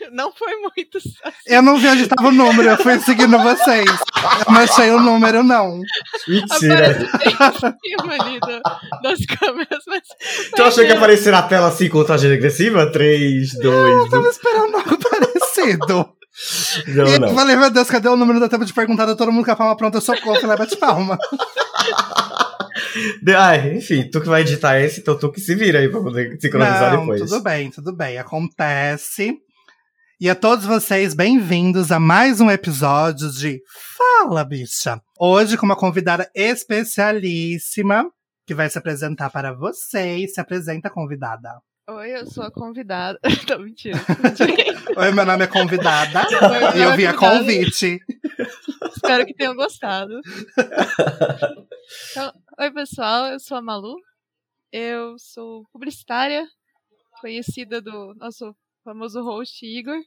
Não foi muito. Assim. Eu não vi onde estava o número, eu fui seguindo vocês. Eu não achei o número, não. Mentira. ali do, das câmeras, mas. Tu achou que ia aparecer na tela assim, contagem regressiva? 3, 2. Eu tava esperando algo parecido. Não, e não. eu falei, meu Deus, cadê o número da tempo de perguntar? Tá todo mundo com a palma pronta, socorro, eu falei, bate palma. De- Ai, enfim, tu que vai editar esse, então tu que se vira aí pra poder sincronizar Não, depois. tudo bem, tudo bem, acontece. E a todos vocês, bem-vindos a mais um episódio de Fala, Bicha. Hoje com uma convidada especialíssima, que vai se apresentar para vocês. Se apresenta, convidada. Oi, eu sou a convidada. Não, mentira. Oi, meu nome é convidada. Oi, e eu meu vi a convite. Espero que tenham gostado. Então, oi, pessoal, eu sou a Malu. Eu sou publicitária, conhecida do nosso famoso host Igor.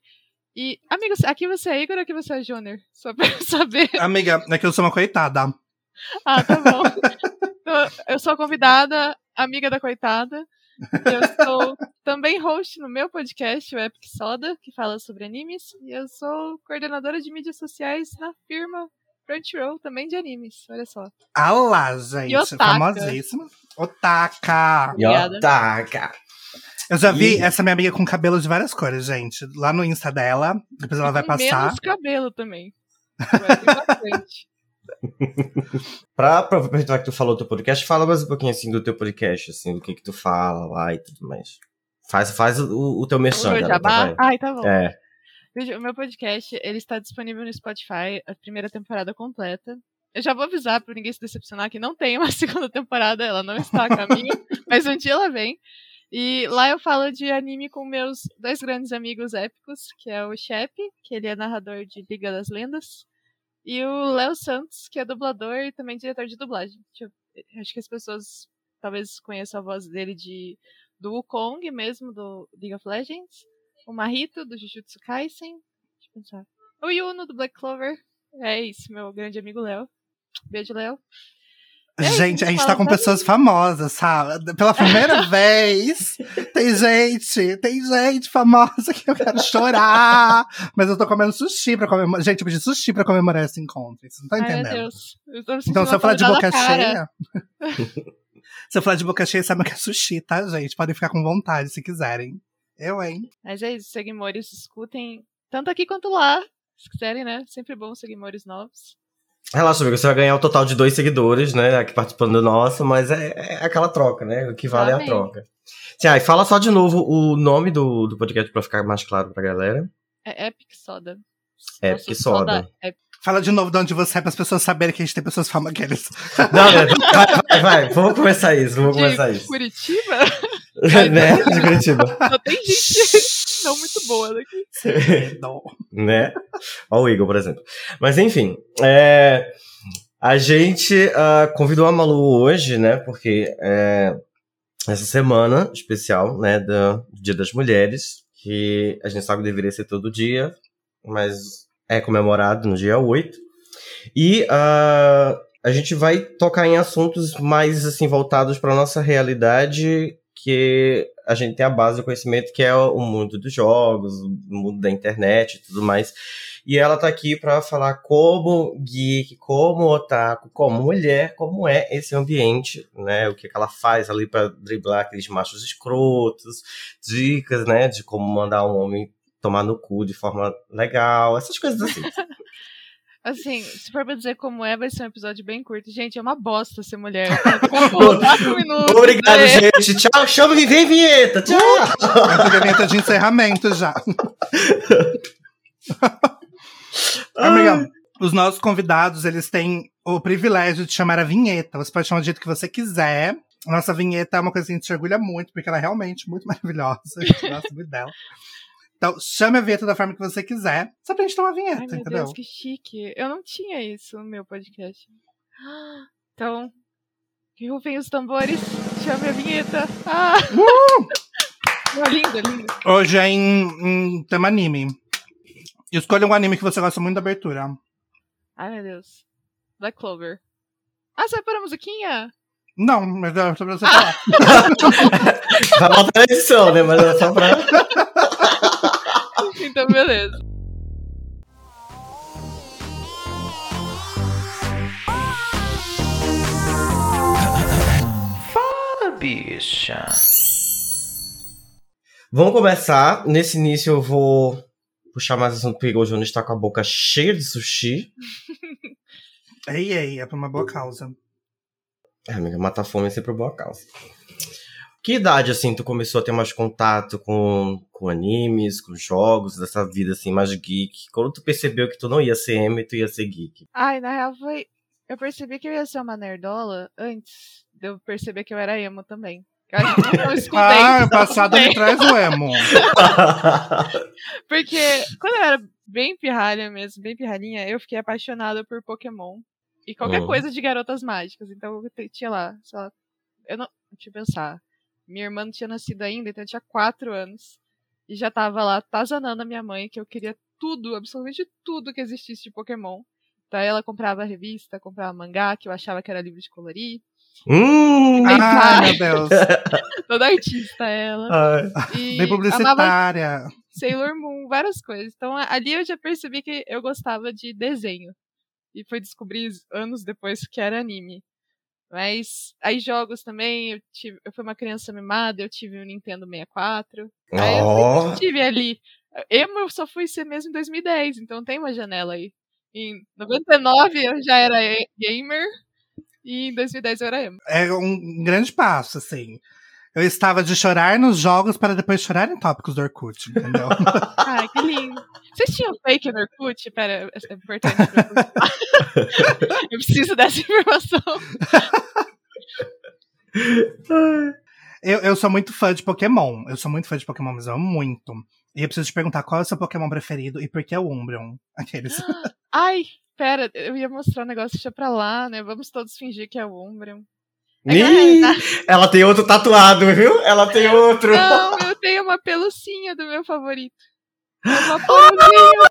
E, amigo, aqui você é Igor ou aqui você é Júnior? Só pra eu saber. Amiga, é que eu sou uma coitada. Ah, tá bom. Então, eu sou a convidada, amiga da coitada. Eu sou também host no meu podcast, o Epic Soda, que fala sobre animes. E eu sou coordenadora de mídias sociais na firma Front Row, também de animes. Olha só. Ah lá, gente. E otaka. Famosíssima. Otaka. Eu já vi essa minha amiga com cabelo de várias cores, gente. Lá no Insta dela. Depois ela vai passar. Menos cabelo também. Vai ter bastante. Pra aproveitar que tu falou do teu podcast, fala mais um pouquinho assim do teu podcast, assim, do que que tu fala lá e tudo mais. Faz, faz o, o teu merchan, vai. Ai, tá bom. É. O meu podcast, ele está disponível no Spotify, a primeira temporada completa. Eu já vou avisar para ninguém se decepcionar que não tem uma segunda temporada, ela não está a caminho, mas um dia ela vem. E lá eu falo de anime com meus dois grandes amigos épicos, que é o Shep, que ele é narrador de Liga das Lendas, e o Léo Santos, que é dublador e também diretor de dublagem. Eu- acho que as pessoas talvez conheçam a voz dele de do Wukong mesmo, do League of Legends o Mahito, do Jujutsu Kaisen. Deixa eu pensar. O Yuno, do Black Clover. É isso, meu grande amigo Léo. Beijo, Léo. É isso, Gente, a gente tá com pessoas mim. famosas, sabe? Pela primeira vez, tem gente, tem gente famosa que eu quero chorar. Mas eu tô comendo sushi pra comemorar. Gente, eu pedi sushi pra comemorar esse encontro. Vocês não estão meu entendendo. Deus. Eu tô me Então, se eu falar de boca cheia. se eu falar de boca cheia, sabe que é sushi, tá, gente? Podem ficar com vontade se quiserem. Eu, hein? Mas é isso, seguimores, escutem tanto aqui quanto lá. Se quiserem, né? Sempre bom seguimores novos. Relaxa, amigo, você vai ganhar o total de dois seguidores, né, aqui participando do nosso, mas é, é aquela troca, né, o que vale é a Amém. troca. Tia, e fala só de novo o nome do, do podcast pra ficar mais claro pra galera. É Epic Soda. Epic Nosso Soda. é Fala de novo de onde você é para as pessoas saberem que a gente tem pessoas famosas. Aqueles. Não, né, vai, vai, vai, vamos começar isso, vamos começar isso. Curitiba? né, de Curitiba. Só tem gente não muito boa daqui. Não. né? Olha o Igor, por exemplo. Mas enfim, é, a gente ah, convidou a Malu hoje, né? Porque é, essa semana especial, né, do Dia das Mulheres, que a gente sabe que deveria ser todo dia, mas é comemorado no dia 8. E ah, a gente vai tocar em assuntos mais assim voltados para nossa realidade, que a gente tem a base do conhecimento que é o mundo dos jogos, o mundo da internet e tudo mais. E ela tá aqui para falar como geek, como otaku, como mulher, como é esse ambiente, né? O que, que ela faz ali para driblar aqueles machos escrotos, dicas, né, de como mandar um homem tomar no cu de forma legal, essas coisas assim. Assim, se for pra dizer como é, vai ser um episódio bem curto. Gente, é uma bosta ser mulher. Quatro minutos. Obrigado, é. gente. Tchau, chama e vem vinheta. Tchau. Essa vinheta de encerramento já. Amiga, os nossos convidados, eles têm o privilégio de chamar a vinheta. Você pode chamar do jeito que você quiser. Nossa vinheta é uma coisa que a gente se orgulha muito, porque ela é realmente muito maravilhosa. A gente gosta muito dela. Então, chame a vinheta da forma que você quiser. Só pra gente ter uma vinheta, Ai, meu entendeu? Deus, que chique. Eu não tinha isso no meu podcast. Então, que rufem os tambores. Chame a vinheta. Ah! Uh! lindo, lindo. Hoje é em, em tema anime. Escolha um anime que você gosta muito da abertura. Ai, meu Deus. Black Clover. Ah, você vai pôr a musiquinha? Não, mas é só pra você falar. Vai botar na edição, né? Mas é só pra. Então, beleza. Fala, bicha. Vamos começar. Nesse início eu vou puxar mais assunto porque o Jonas está com a boca cheia de sushi. Ei, ei, é pra uma boa causa. É, amiga, matar fome é sempre boa causa. Que idade, assim, tu começou a ter mais contato com, com animes, com jogos, dessa vida, assim, mais geek? Quando tu percebeu que tu não ia ser emo e tu ia ser geek? Ai, na real foi. Eu percebi que eu ia ser uma nerdola antes de eu perceber que eu era emo também. Eu acho que eu escutei. Ah, passado me traz o emo. Porque quando eu era bem pirralha mesmo, bem pirralhinha, eu fiquei apaixonada por Pokémon. E qualquer Uhum. coisa de garotas mágicas. Então eu tinha lá, sei lá. Eu não. Deixa eu pensar. Minha irmã não tinha nascido ainda, então eu tinha quatro anos. E já tava lá tazanando a minha mãe que eu queria tudo, absolutamente tudo que existisse de Pokémon. Então ela comprava revista, comprava mangá, que eu achava que era livro de colorir. hum, pai. meu Deus. Toda artista ela. ai. E Bem publicitária. Sailor Moon, várias coisas. Então ali eu já percebi que eu gostava de desenho. E foi descobrir anos depois que era anime. Mas aí jogos também, eu, tive, eu fui uma criança mimada, eu tive um Nintendo 64. Aí eu sempre tive ali. Emo eu só fui ser mesmo em 2010, então tem uma janela aí. Em 99 eu já era gamer e em 2010 eu era emo. É um grande passo, assim. Eu estava de chorar nos jogos para depois chorar em tópicos do Orkut, entendeu? Ai, que lindo. Vocês tinham fake no Orkut? Pera, é importante pra eu preciso dessa informação. eu, eu sou muito fã de Pokémon. Eu sou muito fã de Pokémon, mas eu amo muito. E eu preciso te perguntar qual é o seu Pokémon preferido e por que é o Umbreon? Aqueles. Ai, pera, eu ia mostrar um negócio, deixa pra lá, né? Vamos todos fingir que é o Umbreon. É Ih, né, ela tem outro tatuado, viu? Ela tem outro. Não, eu tenho uma pelucinha do meu favorito. Pelucinha.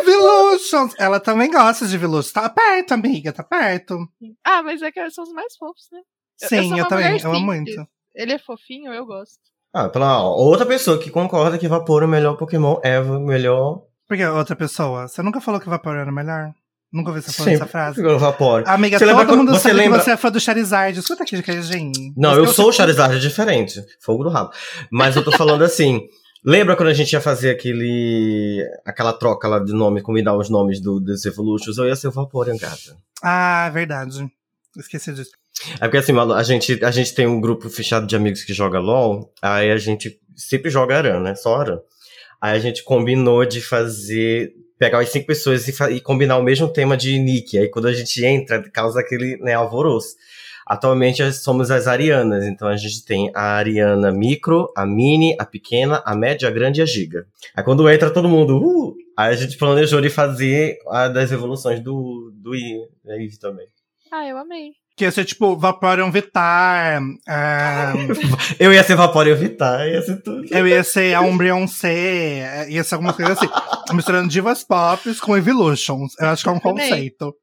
Evolutions! Ela também gosta de Evolutions. Tá perto, amiga, tá perto. Ah, mas é que são os mais fofos, né? Eu- eu Sim, eu, uma também. Eu amo muito. Ele é fofinho, eu gosto. Ah, pela ó, outra pessoa que concorda que Vapor é o melhor Pokémon, Eva é o melhor. Por que outra pessoa? Você nunca falou que Vapor era melhor? Nunca ouviu você falar Sempre essa frase? Vapor. Amiga, Você lembra todo mundo você sabe lembra- que você é fã do Charizard. Escuta aqui, queijinho. Não, eu sou o Charizard, é diferente. Fogo do rabo. Mas eu tô falando assim. Lembra quando a gente ia fazer aquele. aquela troca lá de nome, combinar os nomes do, dos Evolutions? Eu ia ser o Vaporeon, gata. Ah, verdade. Esqueci disso. É porque assim, a gente, a gente tem um grupo fechado de amigos que joga LOL, aí a gente sempre joga Aran, né? Só Aran. Aí a gente combinou de fazer. pegar as cinco pessoas e, e combinar o mesmo tema de nick. Aí quando a gente entra, causa aquele né, alvoroço. Atualmente somos as Arianas, então a gente tem a Ariana Micro, a Mini, a Pequena, a Média, a Grande e a Giga. Aí quando entra todo mundo, uh, aí a gente planejou de fazer a das evoluções do, do Eve também. Ah, eu amei. Que ia ser tipo Vaporeon Vitar. ah, Eu ia ser Vaporeon Vitar, ia ser tudo. eu ia ser a Umbreon C. eh, Ia ser alguma coisa assim. Misturando divas pop com Evolutions. Eu acho que é um conceito.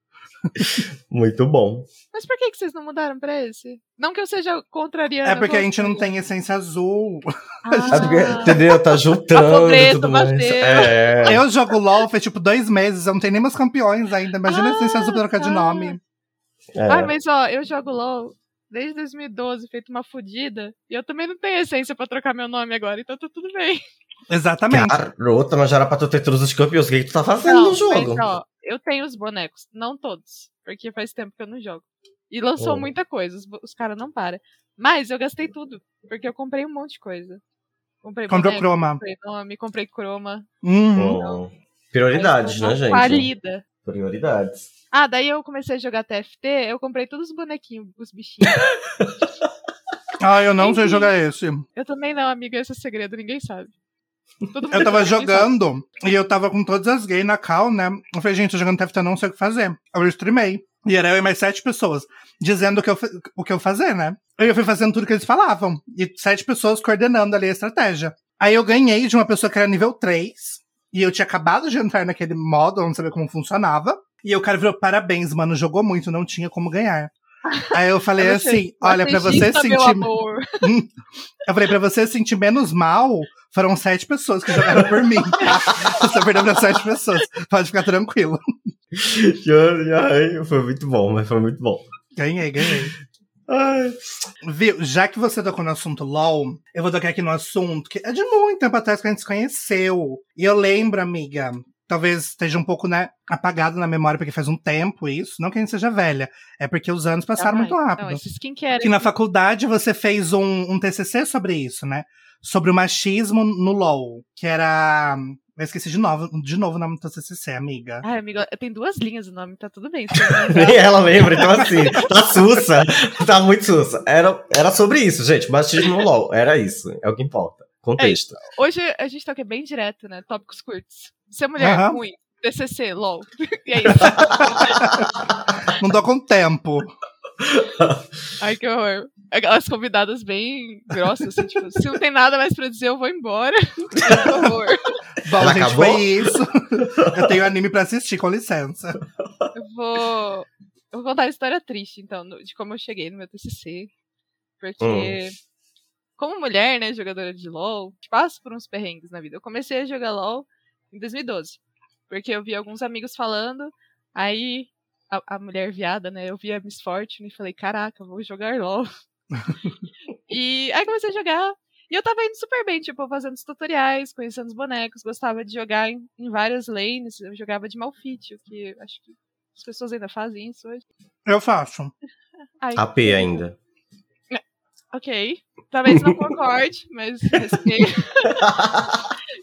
Muito bom. Mas por que, que vocês não mudaram pra esse? Não que eu seja contrariana. É porque a eu gente não tem essência azul. É porque, Ah, entendeu? Tá juntando pobreza tudo mais. É. Eu jogo LOL faz tipo dois meses, eu não tenho nem meus campeões ainda. Imagina a essência azul pra trocar de nome. é. Ah, mas ó, eu jogo LOL desde 2012, feito uma fodida. E eu também não tenho essência pra trocar meu nome agora, então tá tudo bem. Exatamente. Garota, mas já era pra tu ter todos os campeões. O que, que tu tá fazendo Não, no jogo? mas ó, eu tenho os bonecos, não todos, porque faz tempo que eu não jogo. E lançou Oh. muita coisa, os, os caras não param. Mas eu gastei tudo, porque eu comprei um monte de coisa. Comprei Comprou boneco, croma. comprei nome, comprei croma. Hum. Prioridades, Mas né, gente? Falida. Prioridades. Ah, daí eu comecei a jogar TFT, eu comprei todos os bonequinhos, os bichinhos. Ah, eu não sei Enfim. jogar esse. eu também não, amiga, esse é segredo, ninguém sabe. Eu tava jogando e eu tava com todas as gays na cal, né? Eu falei, gente, tô jogando TFT, eu não sei o que fazer. Eu streamei. E era eu e mais sete pessoas dizendo o que, eu, o que eu fazer, né? Eu fui fazendo tudo que eles falavam. E sete pessoas coordenando ali a estratégia. Aí eu ganhei de uma pessoa que era nível 3. E eu tinha acabado de entrar naquele modo, eu não sabia como funcionava. E o cara virou, parabéns, mano, jogou muito, não tinha como ganhar. Aí eu falei assim, olha, pra você "Assista, meu sentir... amor. Eu falei, pra você sentir menos mal, Foram sete pessoas que jogaram por mim. Você perdeu pra sete pessoas. Pode ficar tranquilo. Ai, foi muito bom, mas foi muito bom. Ganhei, ganhei. Ai. Viu, já que você tocou no assunto LOL, eu vou tocar aqui no assunto que é de muito tempo atrás que a gente se conheceu. E eu lembro, amiga, talvez esteja um pouco, né, apagado na memória, porque faz um tempo isso. Não que a gente seja velha, é porque os anos passaram Ai, muito rápido. Não, esse skincare. Que na faculdade você fez um, um TCC sobre isso, né? Sobre o machismo no LOL, que era. Eu esqueci de novo, de novo o nome do TCC, amiga. Ai, amigo, tem duas linhas o nome, tá tudo bem. Nem ela lembra, então assim, tá sussa, tá muito sussa. Era, era sobre isso, gente, machismo no LOL, era isso, é o que importa. Contexto. Hoje a gente tá aqui bem direto, né? Tópicos curtos. Ser mulher Aham. ruim, TCC, LOL. E é isso. Não dou com tempo. Ai, que horror. Aquelas convidadas bem grossas, assim, tipo, se não tem nada mais pra dizer, eu vou embora. que horror. Bom, gente, acabou? foi isso. Eu tenho anime pra assistir, com licença. Eu vou. Eu vou contar a história triste, então, de como eu cheguei no meu TCC. Porque, Hum. como mulher, né, jogadora de LoL, passo por uns perrengues na vida. Eu comecei a jogar LoL em 2012. Porque eu vi alguns amigos falando, aí a, a mulher viada, né, eu vi a Miss Fortune e falei, caraca, vou jogar LoL. e aí comecei a jogar. E eu tava indo super bem, tipo, fazendo os tutoriais, conhecendo os bonecos, gostava de jogar em, em várias lanes, eu jogava de Malfit, o que acho que as pessoas ainda fazem isso hoje. Eu faço. Ai, AP ainda. ok. Talvez não concorde, mas respeito.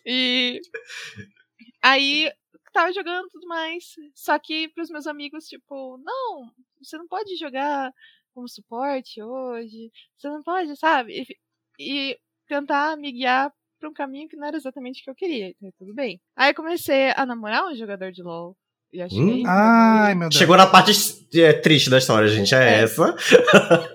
e aí tava jogando tudo mais. Só que pros meus amigos, tipo, não, você não pode jogar como suporte hoje. Você não pode, sabe? E, e tentar me guiar pra um caminho que não era exatamente o que eu queria. Então, tudo bem. Aí eu comecei a namorar um jogador de LOL. E achei. Hum. Ai, meu Deus. Chegou na parte é, triste da história, gente, é, É. essa.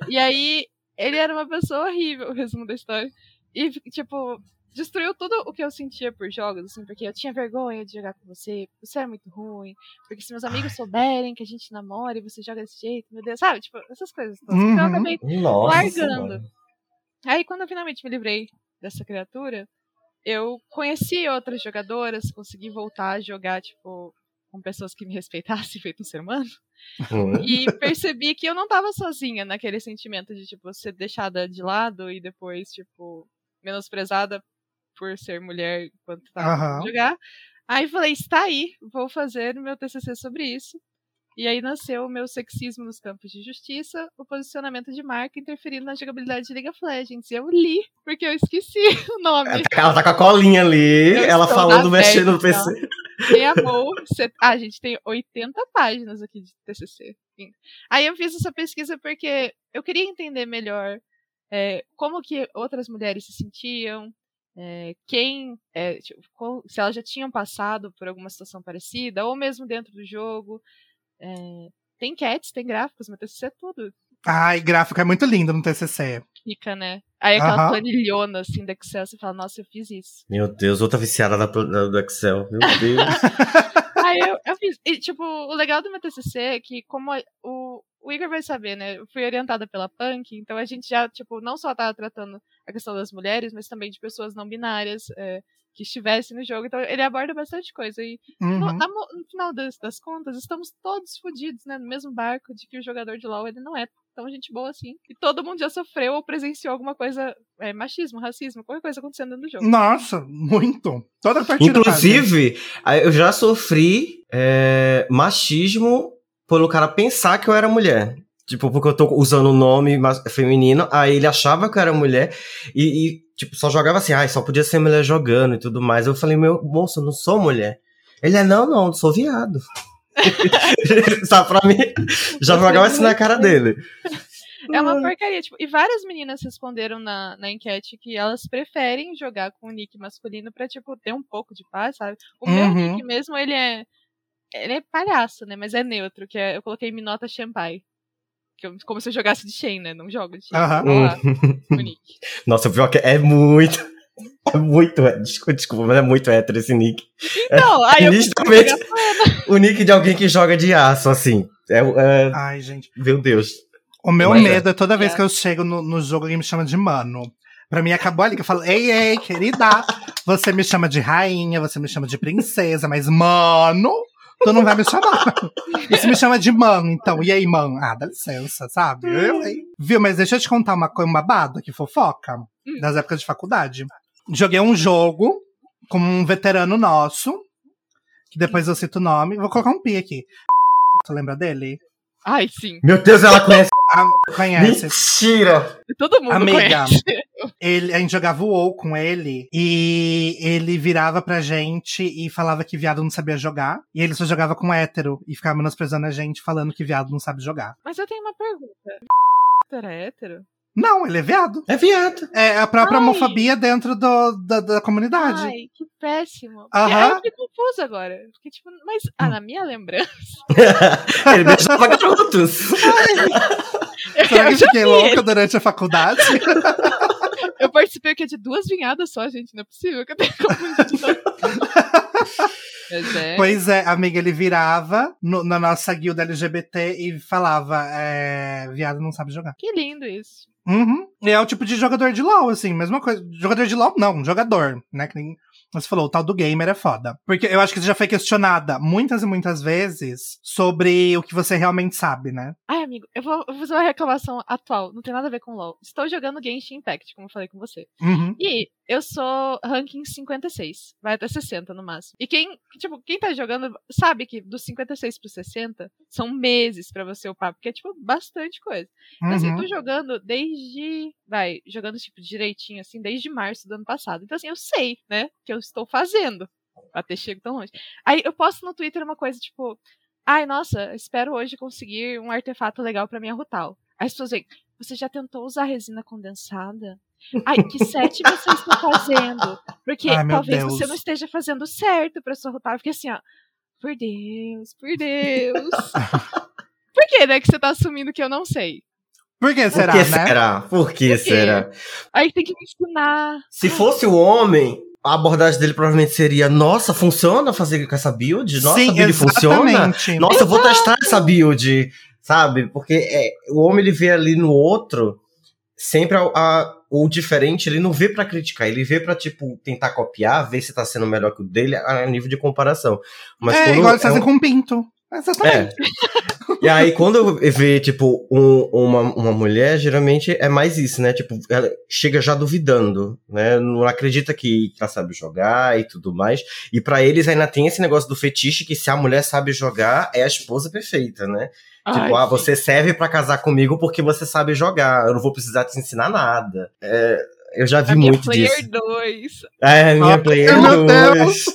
E aí, ele era uma pessoa horrível, o resumo da história. E, tipo, destruiu tudo o que eu sentia por jogos, assim, porque eu tinha vergonha de jogar com você, você é muito ruim, porque se meus amigos souberem que a gente namora e você joga desse jeito, meu Deus, sabe? Tipo, essas coisas todas. Então eu Uhum. acabei. Nossa. Largando. Senhora. Aí, quando eu finalmente me livrei dessa criatura, eu conheci outras jogadoras, consegui voltar a jogar, tipo, com pessoas que me respeitassem, feito um ser humano. Hum. E percebi que eu não tava sozinha naquele sentimento de, tipo, ser deixada de lado e depois, tipo, menosprezada por ser mulher enquanto tava Aham. jogar. Aí falei, está aí, vou fazer o meu TCC sobre isso. E aí nasceu o meu sexismo nos campos de justiça, o posicionamento de marca interferindo na jogabilidade de League of Legends. E eu li, porque eu esqueci o nome. Ela tá com a colinha ali, Eu ela falando, mexendo no PC. Quem amou. Cê... Ah, gente, tem 80 páginas aqui de TCC. Enfim. Aí eu fiz essa pesquisa porque eu queria entender melhor é, como que outras mulheres se sentiam, é, quem, é, tipo, qual- se elas já tinham passado por alguma situação parecida, ou mesmo dentro do jogo. É, tem cats, tem gráficos, mas TCC é tudo. Ai, gráfico é muito lindo no TCC. Fica, né? Aí aquela Aham. planilhona assim da Excel, você fala, nossa, eu fiz isso. Meu Deus, outra viciada da, da- do Excel. Meu Deus. Aí eu, eu fiz. E, tipo, o legal do meu TCC é que, como a- o, o Igor vai saber, né? Eu fui orientada pela Punk, então a gente já, tipo, não só tava tratando a questão das mulheres, mas também de pessoas não binárias é, que estivessem no jogo. Então ele aborda bastante coisa. E no, Uhum. na mo- no final das, das contas, estamos todos fodidos, né? No mesmo barco de que o jogador de LoL ele não é tão gente boa assim. E todo mundo já sofreu ou presenciou alguma coisa, é, machismo, racismo, qualquer coisa acontecendo dentro do jogo. Nossa, muito. Toda partida. faz, né? Inclusive, eu já sofri é, machismo pelo cara pensar que eu era mulher. Tipo, porque eu tô usando o nome mas- feminino, aí ele achava que eu era mulher e, e, tipo, só jogava assim, ai, só podia ser mulher jogando e tudo mais. Eu falei, meu, moço, eu não sou mulher. Ele é, não, não, eu sou viado. Sabe, pra mim, já jogava assim na cara dele. É uma porcaria, tipo, e várias meninas responderam na, na enquete que elas preferem jogar com o nick masculino pra, tipo, ter um pouco de paz, sabe? O meu Uhum. nick mesmo, ele é. Ele é palhaço, né? Mas é neutro, que é, eu coloquei Minota Shampai. Que eu, como se eu jogasse de Shen, né? Não jogo de Shen. Aham. Vou lá, o nick. Nossa, o pior que é muito. É muito. Desculpa, desculpa, mas é muito hétero esse nick. Então, aí eu jogar O nick de alguém que joga de aço, assim. É, é- Ai, gente. meu Deus. O meu Mas é. medo é toda vez É. que eu chego no, no jogo alguém me chama de mano. Pra mim acabou ali, que eu falo, ei, ei, querida, você me chama de rainha, você me chama de princesa, mas mano, tu não vai me chamar. Você me chama de man, então, e aí, man? Ah, dá licença, sabe? Eu, hein? Viu, mas deixa eu te contar uma coisa, um babado que fofoca, das épocas de faculdade. Joguei um jogo com um veterano nosso, que depois eu cito o nome, vou colocar um pi aqui. Tu lembra dele? Ai, sim. Meu Deus, ela conhece. Ah, conhece. Mentira! Todo mundo Amiga. conhece. Ele, a gente jogava o WoW com ele e ele virava pra gente e falava que viado não sabia jogar. E ele só jogava com hétero e ficava menosprezando a gente, falando que viado não sabe jogar. Mas eu tenho uma pergunta. Era hétero? Não, ele é viado. É viado. É a própria Ai. homofobia dentro do, da, da comunidade. Ai, que péssimo. Aham. Eu fiquei confusa agora. Fiquei tipo, mas ah, na minha lembrança. Ele beijava garotos. Será que eu já fiquei vi louca durante a faculdade? Eu participei que é de duas vinhadas só, gente. Não é possível que eu tenha confundido. É. Pois é, amiga, ele virava no- na nossa guilda LGBT e falava: é, viado não sabe jogar. Que lindo isso. Uhum. E é o tipo de jogador de LoL, assim, mesma coisa. Jogador de LoL, não, jogador, né? Que nem você falou, o tal do gamer é foda. Porque eu acho que você já foi questionada muitas e muitas vezes sobre o que você realmente sabe, né? Ai, amigo, eu vou, eu vou fazer uma reclamação atual. Não tem nada a ver com LoL. Estou jogando Genshin Impact, como eu falei com você. Uhum. E eu sou ranking 56. Vai até 60 no máximo. E quem, tipo, quem tá jogando sabe que dos 56 pro 60 são meses pra você upar, porque é, tipo, bastante coisa. Então, assim, eu Uhum. tô jogando desde. Vai, jogando, tipo, direitinho, assim, desde março do ano passado. Então, assim, eu sei, né, que eu estou fazendo pra ter chego tão longe. Aí eu posto no Twitter uma coisa, tipo. Ai, nossa, espero hoje conseguir um artefato legal pra minha Rutal. Aí as pessoas vêm, você já tentou usar resina condensada? Ai, que set você está fazendo? Porque Ai, talvez Deus. você não esteja fazendo certo pra sua. Eu fiquei assim, ó. Por Deus, por Deus. por que, né, que você tá assumindo que eu não sei? Por que será, Por que né? será? Por que quê? será? Aí tem que me ensinar. Se fosse o homem, a abordagem dele provavelmente seria: Nossa, funciona fazer com essa build? Nossa, Sim, build funciona? exatamente. Nossa, eu vou testar essa build, sabe? Porque é, o homem ele vê ali no outro sempre a, a- o diferente, ele não vê pra criticar, ele vê pra, tipo, tentar copiar, ver se tá sendo melhor que o dele a, a nível de comparação. Mas é, quando igual eles é fazem um- com pinto. Exatamente. é. E aí, quando vê, tipo, um- uma, uma mulher, geralmente é mais isso, né? Tipo, ela chega já duvidando, né? Não acredita que ela sabe jogar e tudo mais. E pra eles ainda tem esse negócio do fetiche que se a mulher sabe jogar, é a esposa perfeita, né? Tipo, Ai, ah, sim. você serve pra casar comigo porque você sabe jogar. Eu não vou precisar te ensinar nada. É, eu já vi A minha muito Player disso. 2. É, minha Ah, player meu dois.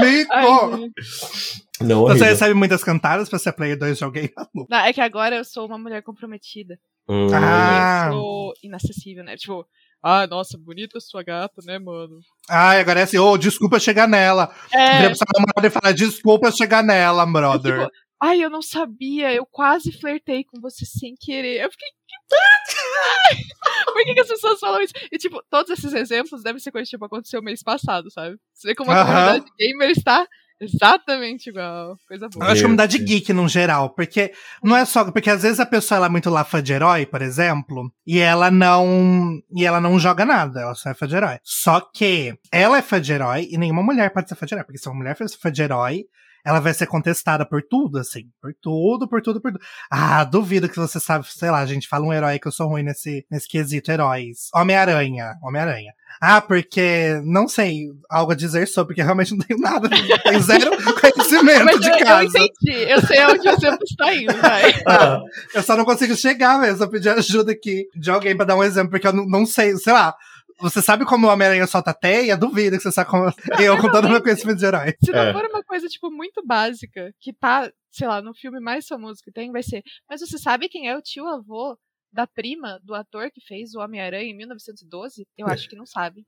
Mico! Ai, gente. Não, Você horrível. recebe muitas cantadas pra ser player 2 de alguém? Não, é que agora eu sou uma mulher comprometida. Hum. Ah. Eu sou inacessível, né? Tipo, ah, nossa, bonita sua gata, né, mano? Ai, agora é assim, ô, desculpa chegar nela. É, Vira pra sua namorada e falar, desculpa chegar nela, brother. tipo, ai, eu não sabia, eu quase flertei com você sem querer. Eu fiquei. Por que, que as pessoas falam isso? E, tipo, todos esses exemplos devem ser coisas que tipo, aconteceu mês passado, sabe? Você vê como a Aham. comunidade gamer está exatamente igual. Coisa boa. Eu acho Meu comunidade geek no geral, porque não é só. Porque às vezes a pessoa ela é muito lá fã de herói, por exemplo, e ela não. E ela não joga nada, ela só é fã de herói. Só que ela é fã de herói e nenhuma mulher pode ser fã de herói, porque se uma mulher for fã de herói, ela vai ser contestada por tudo, assim. Por tudo, por tudo, por tudo. Ah, duvido que você sabe, sei lá, gente, fala um herói que eu sou ruim nesse, nesse quesito, heróis. Homem-Aranha, Homem-Aranha. Ah, porque, não sei, algo a dizer sobre, porque realmente não tenho nada, tenho zero conhecimento Mas de eu, eu casa. entendi. Eu sei onde o exemplo está indo, vai. Ah, Eu só não consigo chegar mesmo. Eu pedi ajuda aqui de alguém pra dar um exemplo, porque eu não, não sei, sei lá. Você sabe como o Homem-Aranha solta teia? Duvido que você sabe como. Eu, com todo o meu conhecimento de herói. Se não É. for uma coisa, tipo, muito básica, que tá, sei lá, no filme mais famoso que tem, vai ser. Mas você sabe quem é o tio avô da prima do ator que fez o Homem-Aranha em 1912? Eu acho que não sabe.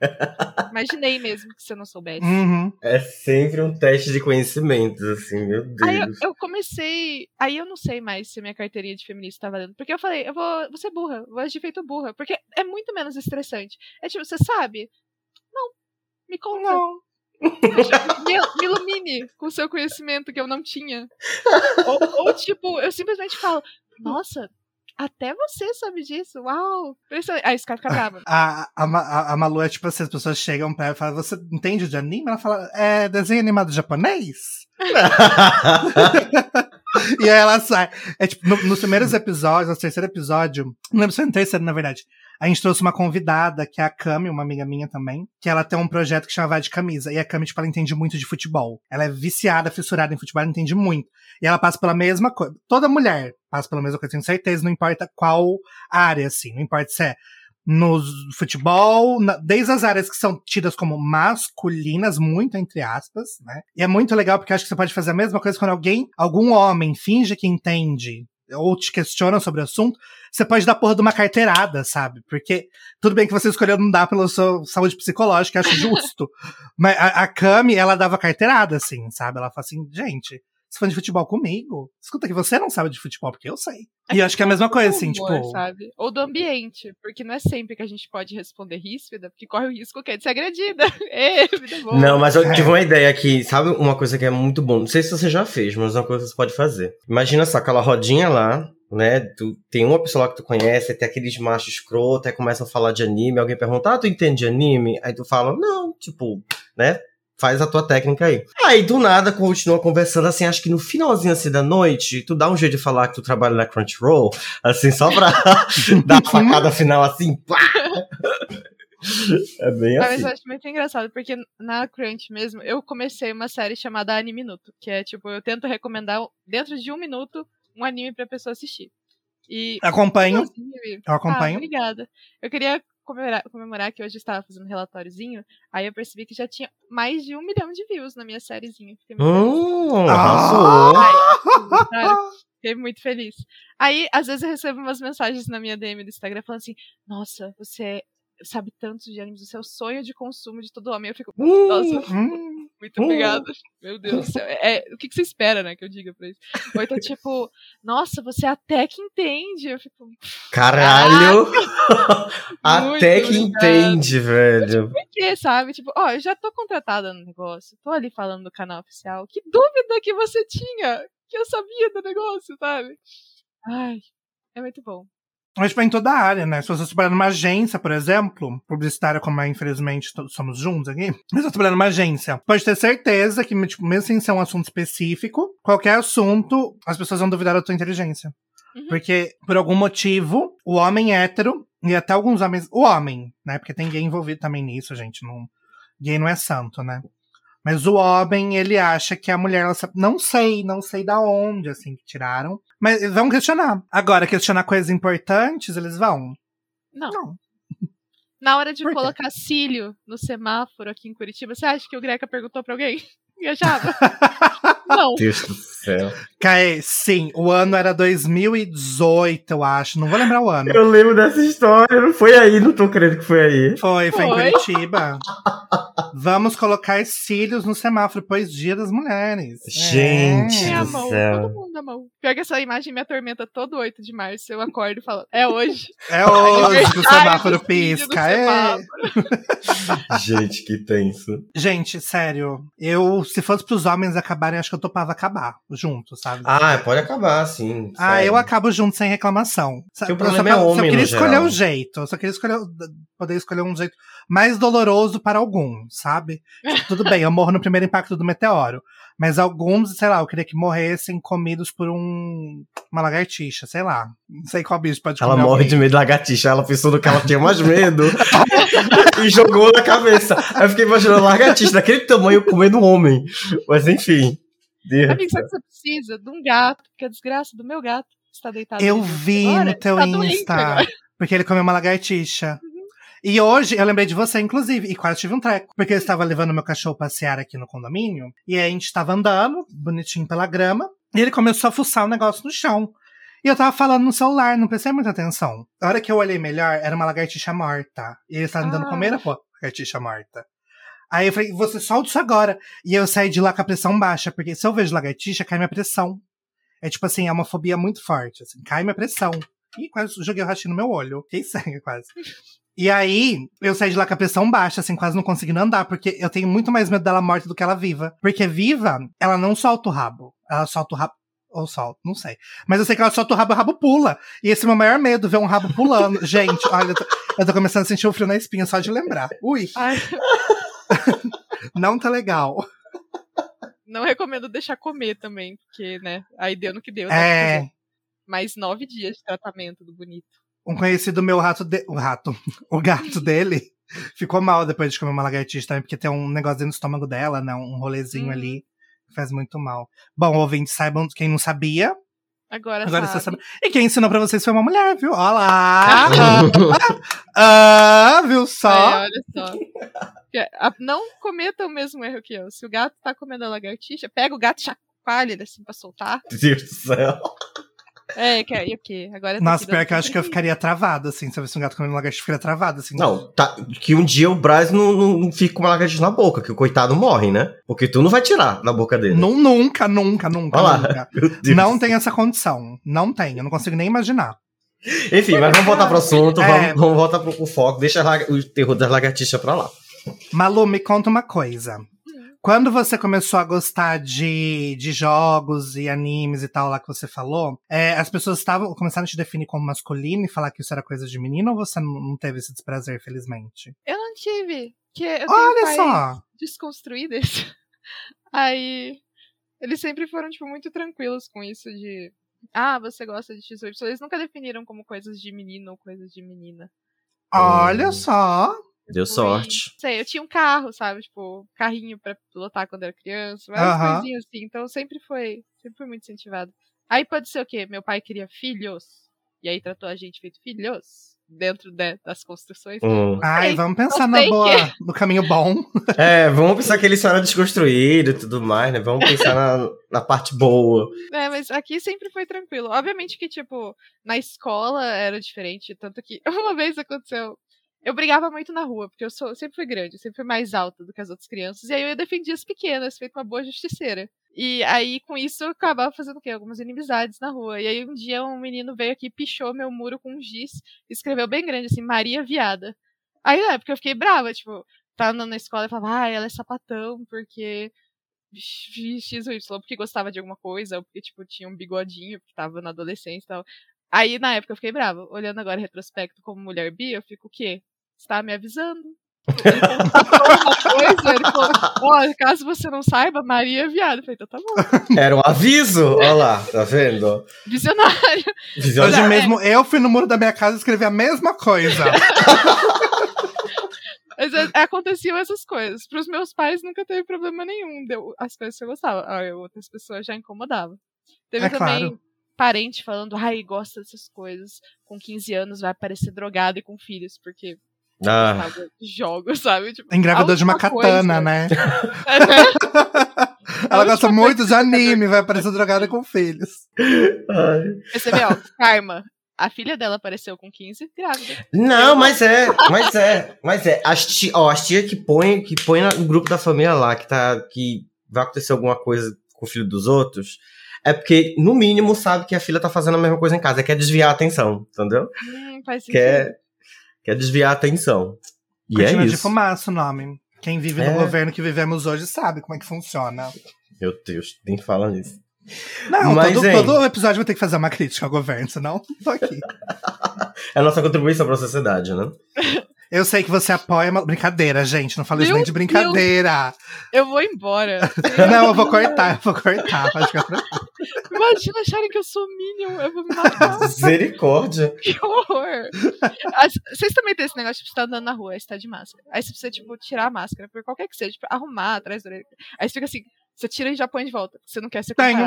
Imaginei mesmo que você não soubesse. Uhum. é sempre um teste de conhecimentos, assim, meu Aí eu, Deus. eu comecei. Aí eu não sei mais se minha carteirinha de feminista tá valendo. Porque eu falei, eu vou, vou ser burra, vou agir feito burra. Porque é muito menos estressante. É tipo, você sabe? Não. Me conta. Não. Me, me ilumine com o seu conhecimento que eu não tinha. ou, ou, tipo, eu simplesmente falo, nossa, até você sabe disso, uau. Aí caras ficam bravos. A, a, a, a Malu é tipo assim, as pessoas chegam pra ela e falam, você entende de anime? Ela fala, é desenho animado japonês? e aí ela sai. É tipo, no, nos primeiros episódios, no terceiro episódio, não lembro se foi no terceiro, na verdade. A gente trouxe uma convidada, que é a Cami, uma amiga minha também, que ela tem um projeto que chama Vai de Camisa. E a Cami, tipo, ela entende muito de futebol. Ela é viciada, fissurada em futebol, ela entende muito. E ela passa pela mesma coisa. Toda mulher passa pela mesma coisa, tenho certeza, não importa qual área, assim. Não importa se é no futebol, na, desde as áreas que são tidas como masculinas, muito entre aspas, né? E é muito legal porque acho que você pode fazer a mesma coisa quando alguém, algum homem, finge que entende ou te questiona sobre o assunto, você pode dar porra de uma carteirada, sabe? Porque tudo bem que você escolheu não dar pela sua saúde psicológica, acho justo. Mas a, a Cami, ela dava carteirada, assim, sabe? Ela fala assim, gente, fã de futebol comigo? Escuta que você não sabe de futebol, porque eu sei. É e eu acho que é a mesma coisa, assim, humor, tipo. Sabe? Ou do ambiente, porque não é sempre que a gente pode responder ríspida, porque corre o risco que é de ser agredida. Boa. Não, mas eu é. tive uma ideia aqui, sabe uma coisa que é muito bom? Não sei se você já fez, mas é uma coisa que você pode fazer. Imagina só aquela rodinha lá, né? Tu tem uma pessoa lá que tu conhece, tem aqueles machos escroto, aí começam a falar de anime, alguém pergunta, ah, tu entende de anime? Aí tu fala, não, tipo, né? Faz a tua técnica aí. Aí, do nada, continua conversando, assim, acho que no finalzinho, assim, da noite, tu dá um jeito de falar que tu trabalha na Crunchyroll, assim, só pra dar a facada final, assim, pá! É bem assim. Mas eu acho muito engraçado, porque na Crunch mesmo, eu comecei uma série chamada Anime Minuto, que é, tipo, eu tento recomendar, dentro de um minuto, um anime pra pessoa assistir. E, acompanho. Eu acompanho. Ah, obrigada. Eu queria comemorar, comemorar que hoje eu estava fazendo um relatóriozinho, aí eu percebi que já tinha mais de um milhão de views na minha sériezinha. Fiquei muito oh, arrasou! Aí, fiquei muito feliz. Aí, às vezes, eu recebo umas mensagens na minha DM do Instagram falando assim: Nossa, você sabe tanto de animes, o seu sonho de consumo de todo homem. Eu fico, nossa, hum, muito obrigada. Meu Deus do céu. É, é, o que, que, você espera, né, que eu diga pra isso? Ou então, tipo, nossa, você até que entende. Eu fico. Caralho! até que entende, velho. Tipo, por quê, sabe? Tipo, ó, eu já tô contratada no negócio, tô ali falando no canal oficial. Que dúvida que você tinha que eu sabia do negócio, sabe? Ai, é muito bom. Mas tipo, em toda a área, né? Se você trabalhar numa agência, por exemplo, publicitária, como é, infelizmente todos somos juntos aqui, mas você trabalhar numa agência, pode ter certeza que, tipo, mesmo sem ser um assunto específico, qualquer assunto, as pessoas vão duvidar da tua inteligência. Uhum. Porque, por algum motivo, o homem hétero, e até alguns homens. O homem, né? Porque tem gay envolvido também nisso, gente. Não, gay não é santo, né? Mas o homem, ele acha que a mulher, ela sabe, não sei, não sei da onde, assim, que tiraram. Mas vão questionar. Agora, questionar coisas importantes, eles vão. Não. não. Na hora de colocar cílio no semáforo aqui em Curitiba, você acha que o Greca perguntou pra alguém? Viajava? Não. Deus do céu. Caê, sim, o ano era 2018, eu acho. Não vou lembrar o ano. Eu lembro dessa história, não foi aí, não tô crendo que foi aí. Foi, foi, foi. em Curitiba. Vamos colocar cílios no semáforo, pois Dia das Mulheres. Gente é. do céu. Todo mundo amou. Pior que essa imagem me atormenta todo 8 de março. Eu acordo e falo, é hoje. É hoje que o semáforo pisca. É. Gente, que tenso. Gente, sério, eu se fosse pros homens acabarem, acho que eu topava acabar junto, sabe? Ah, pode acabar, sim. Ah, eu acabo junto sem reclamação. Porque o problema só, é homem, Só queria escolher geral. um jeito. Eu só queria escolher, poder escolher um jeito mais doloroso para alguns, sabe? Tipo, tudo bem, eu morro no primeiro impacto do meteoro. Mas alguns, sei lá, eu queria que morressem comidos por um uma lagartixa, sei lá. Não sei qual bicho pode Ela morre alguém. de medo de lagartixa. Ela pensou no que ela tinha mais medo e jogou na cabeça. Aí eu fiquei imaginando lagartixa daquele tamanho comendo um homem. Mas enfim. Amigo, sabe que você precisa de um gato, porque a desgraça do meu gato está deitado. Eu vi agora, no teu tá Insta. Porque ele comeu uma lagartixa. Uhum. E hoje eu lembrei de você, inclusive, e quase tive um treco. Porque eu estava levando meu cachorro passear aqui no condomínio. E aí a gente estava andando, bonitinho pela grama. E ele começou a fuçar o um negócio no chão. E eu tava falando no celular, não prestei muita atenção. A hora que eu olhei melhor, era uma lagartixa morta. E ele estava tentando ah. comer a lagartixa morta. Aí eu falei, você solta isso agora. E eu saí de lá com a pressão baixa, porque se eu vejo lagartixa, cai minha pressão. É tipo assim, é uma fobia muito forte, assim, cai minha pressão. E quase joguei o ratinho no meu olho. Fiquei cega quase. E aí, eu saí de lá com a pressão baixa, assim, quase não conseguindo andar, porque eu tenho muito mais medo dela morta do que ela viva. Porque viva, ela não solta o rabo. Ela solta o rabo Ou solta, não sei. Mas eu sei que ela solta o rabo e o rabo pula. E esse é o meu maior medo, ver um rabo pulando. Gente, olha, eu tô, eu tô começando a sentir o frio na espinha só de lembrar. Ui, Ai, não tá legal. não recomendo deixar comer também, porque, né? Aí deu no que deu. né? É. Mais nove dias de tratamento do bonito. Um conhecido meu, rato de... o rato, o gato dele, ficou mal depois de comer uma lagartixa também, porque tem um negócio do estômago dela, né? Um rolezinho Uhum. ali. que Faz muito mal. Bom, ouvintes, saibam, quem não sabia, Agora, agora sabe. você sabe. E quem ensinou pra vocês foi uma mulher, viu? Olha lá! ah, viu só? Aí, olha só. Não cometa o mesmo erro que eu. Se o gato tá comendo a lagartixa, pega o gato e chacoalha ele assim pra soltar. Meu Deus do céu. É, que aí o quê? Agora tá Nossa, pior que eu acho que eu ficaria travado, assim. Se eu visse um gato comendo lagartixa, eu ficaria travado, assim. Não, tá, que um dia o Braz não, não, não fique com uma lagartixa na boca, que o coitado morre, né? Porque tu não vai tirar da boca dele. Nu- Nunca, nunca, nunca, Olha lá. nunca. Deus. Não tem essa condição. Não tem. Eu não consigo nem imaginar. Enfim, mas vamos voltar pro assunto, É. vamos, vamos voltar pro, pro foco, deixa o terror das lagartixas pra lá. Malu, me conta uma coisa. Quando você começou a gostar de, de jogos e animes e tal lá que você falou, é, as pessoas estavam começaram a te definir como masculino e falar que isso era coisa de menino ou você não teve esse desprazer, felizmente? Eu não tive. Que eu tenho Olha pais só! desconstruídos. Aí. Eles sempre foram, tipo, muito tranquilos com isso de. Ah, você gosta de XY. Eles nunca definiram como coisas de menino ou coisas de menina. Olha Hum. só! Deu Fui- sorte. Sei, eu tinha um carro, sabe? Tipo, carrinho pra pilotar quando era criança, várias Aham. coisinhas assim. Então sempre foi, sempre foi muito incentivado. Aí pode ser o quê? Meu pai queria filhos. E aí tratou a gente feito filhos dentro de- das construções. Hum. Não Ai, vamos pensar Não na boa, no caminho bom. É, vamos pensar que ele só era desconstruído e tudo mais, né? Vamos pensar na, na parte boa. É, mas aqui sempre foi tranquilo. Obviamente que, tipo, na escola era diferente. Tanto que uma vez aconteceu. Eu brigava muito na rua, porque eu sou, sempre fui grande, sempre fui mais alta do que as outras crianças. E aí eu defendia as pequenas, feito uma boa justiceira. E aí, com isso, eu acabava fazendo o quê? Algumas inimizades na rua. E aí, um dia, um menino veio aqui, pichou meu muro com um giz, escreveu bem grande, assim, Maria Viada. Aí, na época, eu fiquei brava, tipo, tava andando na escola e falava, ah, ela é sapatão, porque X ou Y, porque gostava de alguma coisa, ou porque, tipo, tinha um bigodinho, porque tava na adolescência e tal. Aí, na época, eu fiquei brava. Olhando agora retrospecto como mulher bi, eu fico, o quê? Você tá me avisando? Ele uma coisa, ele falou, ó, caso você não saiba, Maria é viado. Eu falei, então tá bom. Era um aviso, olha lá, tá vendo? Visionário. Visionário. Hoje mesmo eu fui no muro da minha casa e escrevi a mesma coisa. Mas é, aconteciam essas coisas. Pros meus pais nunca teve problema nenhum. Deu as coisas que eu gostava. Ah, outras pessoas já incomodavam. Teve É também claro. parente falando, ai, gosta dessas coisas. Com 15 anos vai parecer drogado e com filhos, porque Ah, gostava de jogos, sabe? Tipo, Engravidou a de uma katana, coisa- né? Né? Ela gosta muito de anime, vai aparecer drogada com filhos. ai. Ó, Karma. A filha dela apareceu com 15, grávida. Não, mas é, mas é, mas é. As tia, ó, as tia que põe, que põe no grupo da família lá, que tá, que vai acontecer alguma coisa com o filho dos outros, é porque, no mínimo, sabe que a filha tá fazendo a mesma coisa em casa, quer desviar a atenção, entendeu? Hum, faz sentido. Quer, quer desviar a atenção. E Cortina é de isso. fumaça o nome. Quem vive É. no governo que vivemos hoje sabe como é que funciona. Meu Deus, nem fala nisso. Não, Mas, todo, hein? todo episódio vai ter que fazer uma crítica ao governo, senão não tô aqui. É a nossa contribuição pra sociedade, né? Eu sei que você apoia. Uma... Brincadeira, gente. Não falei nem de brincadeira. Eu vou embora. Não, eu vou cortar, eu vou cortar. Pode ficar tranquilo. Imagina acharem que eu sou Minion. Eu vou me matar. Misericórdia. Que horror! As- Vocês também têm esse negócio, tipo, você tá andando na rua, aí você tá de máscara. Aí você precisa, tipo, tirar a máscara, por qualquer que seja, tipo, arrumar atrás da orelha. Aí você fica assim, você tira e já põe de volta. Você não quer ser Tenho.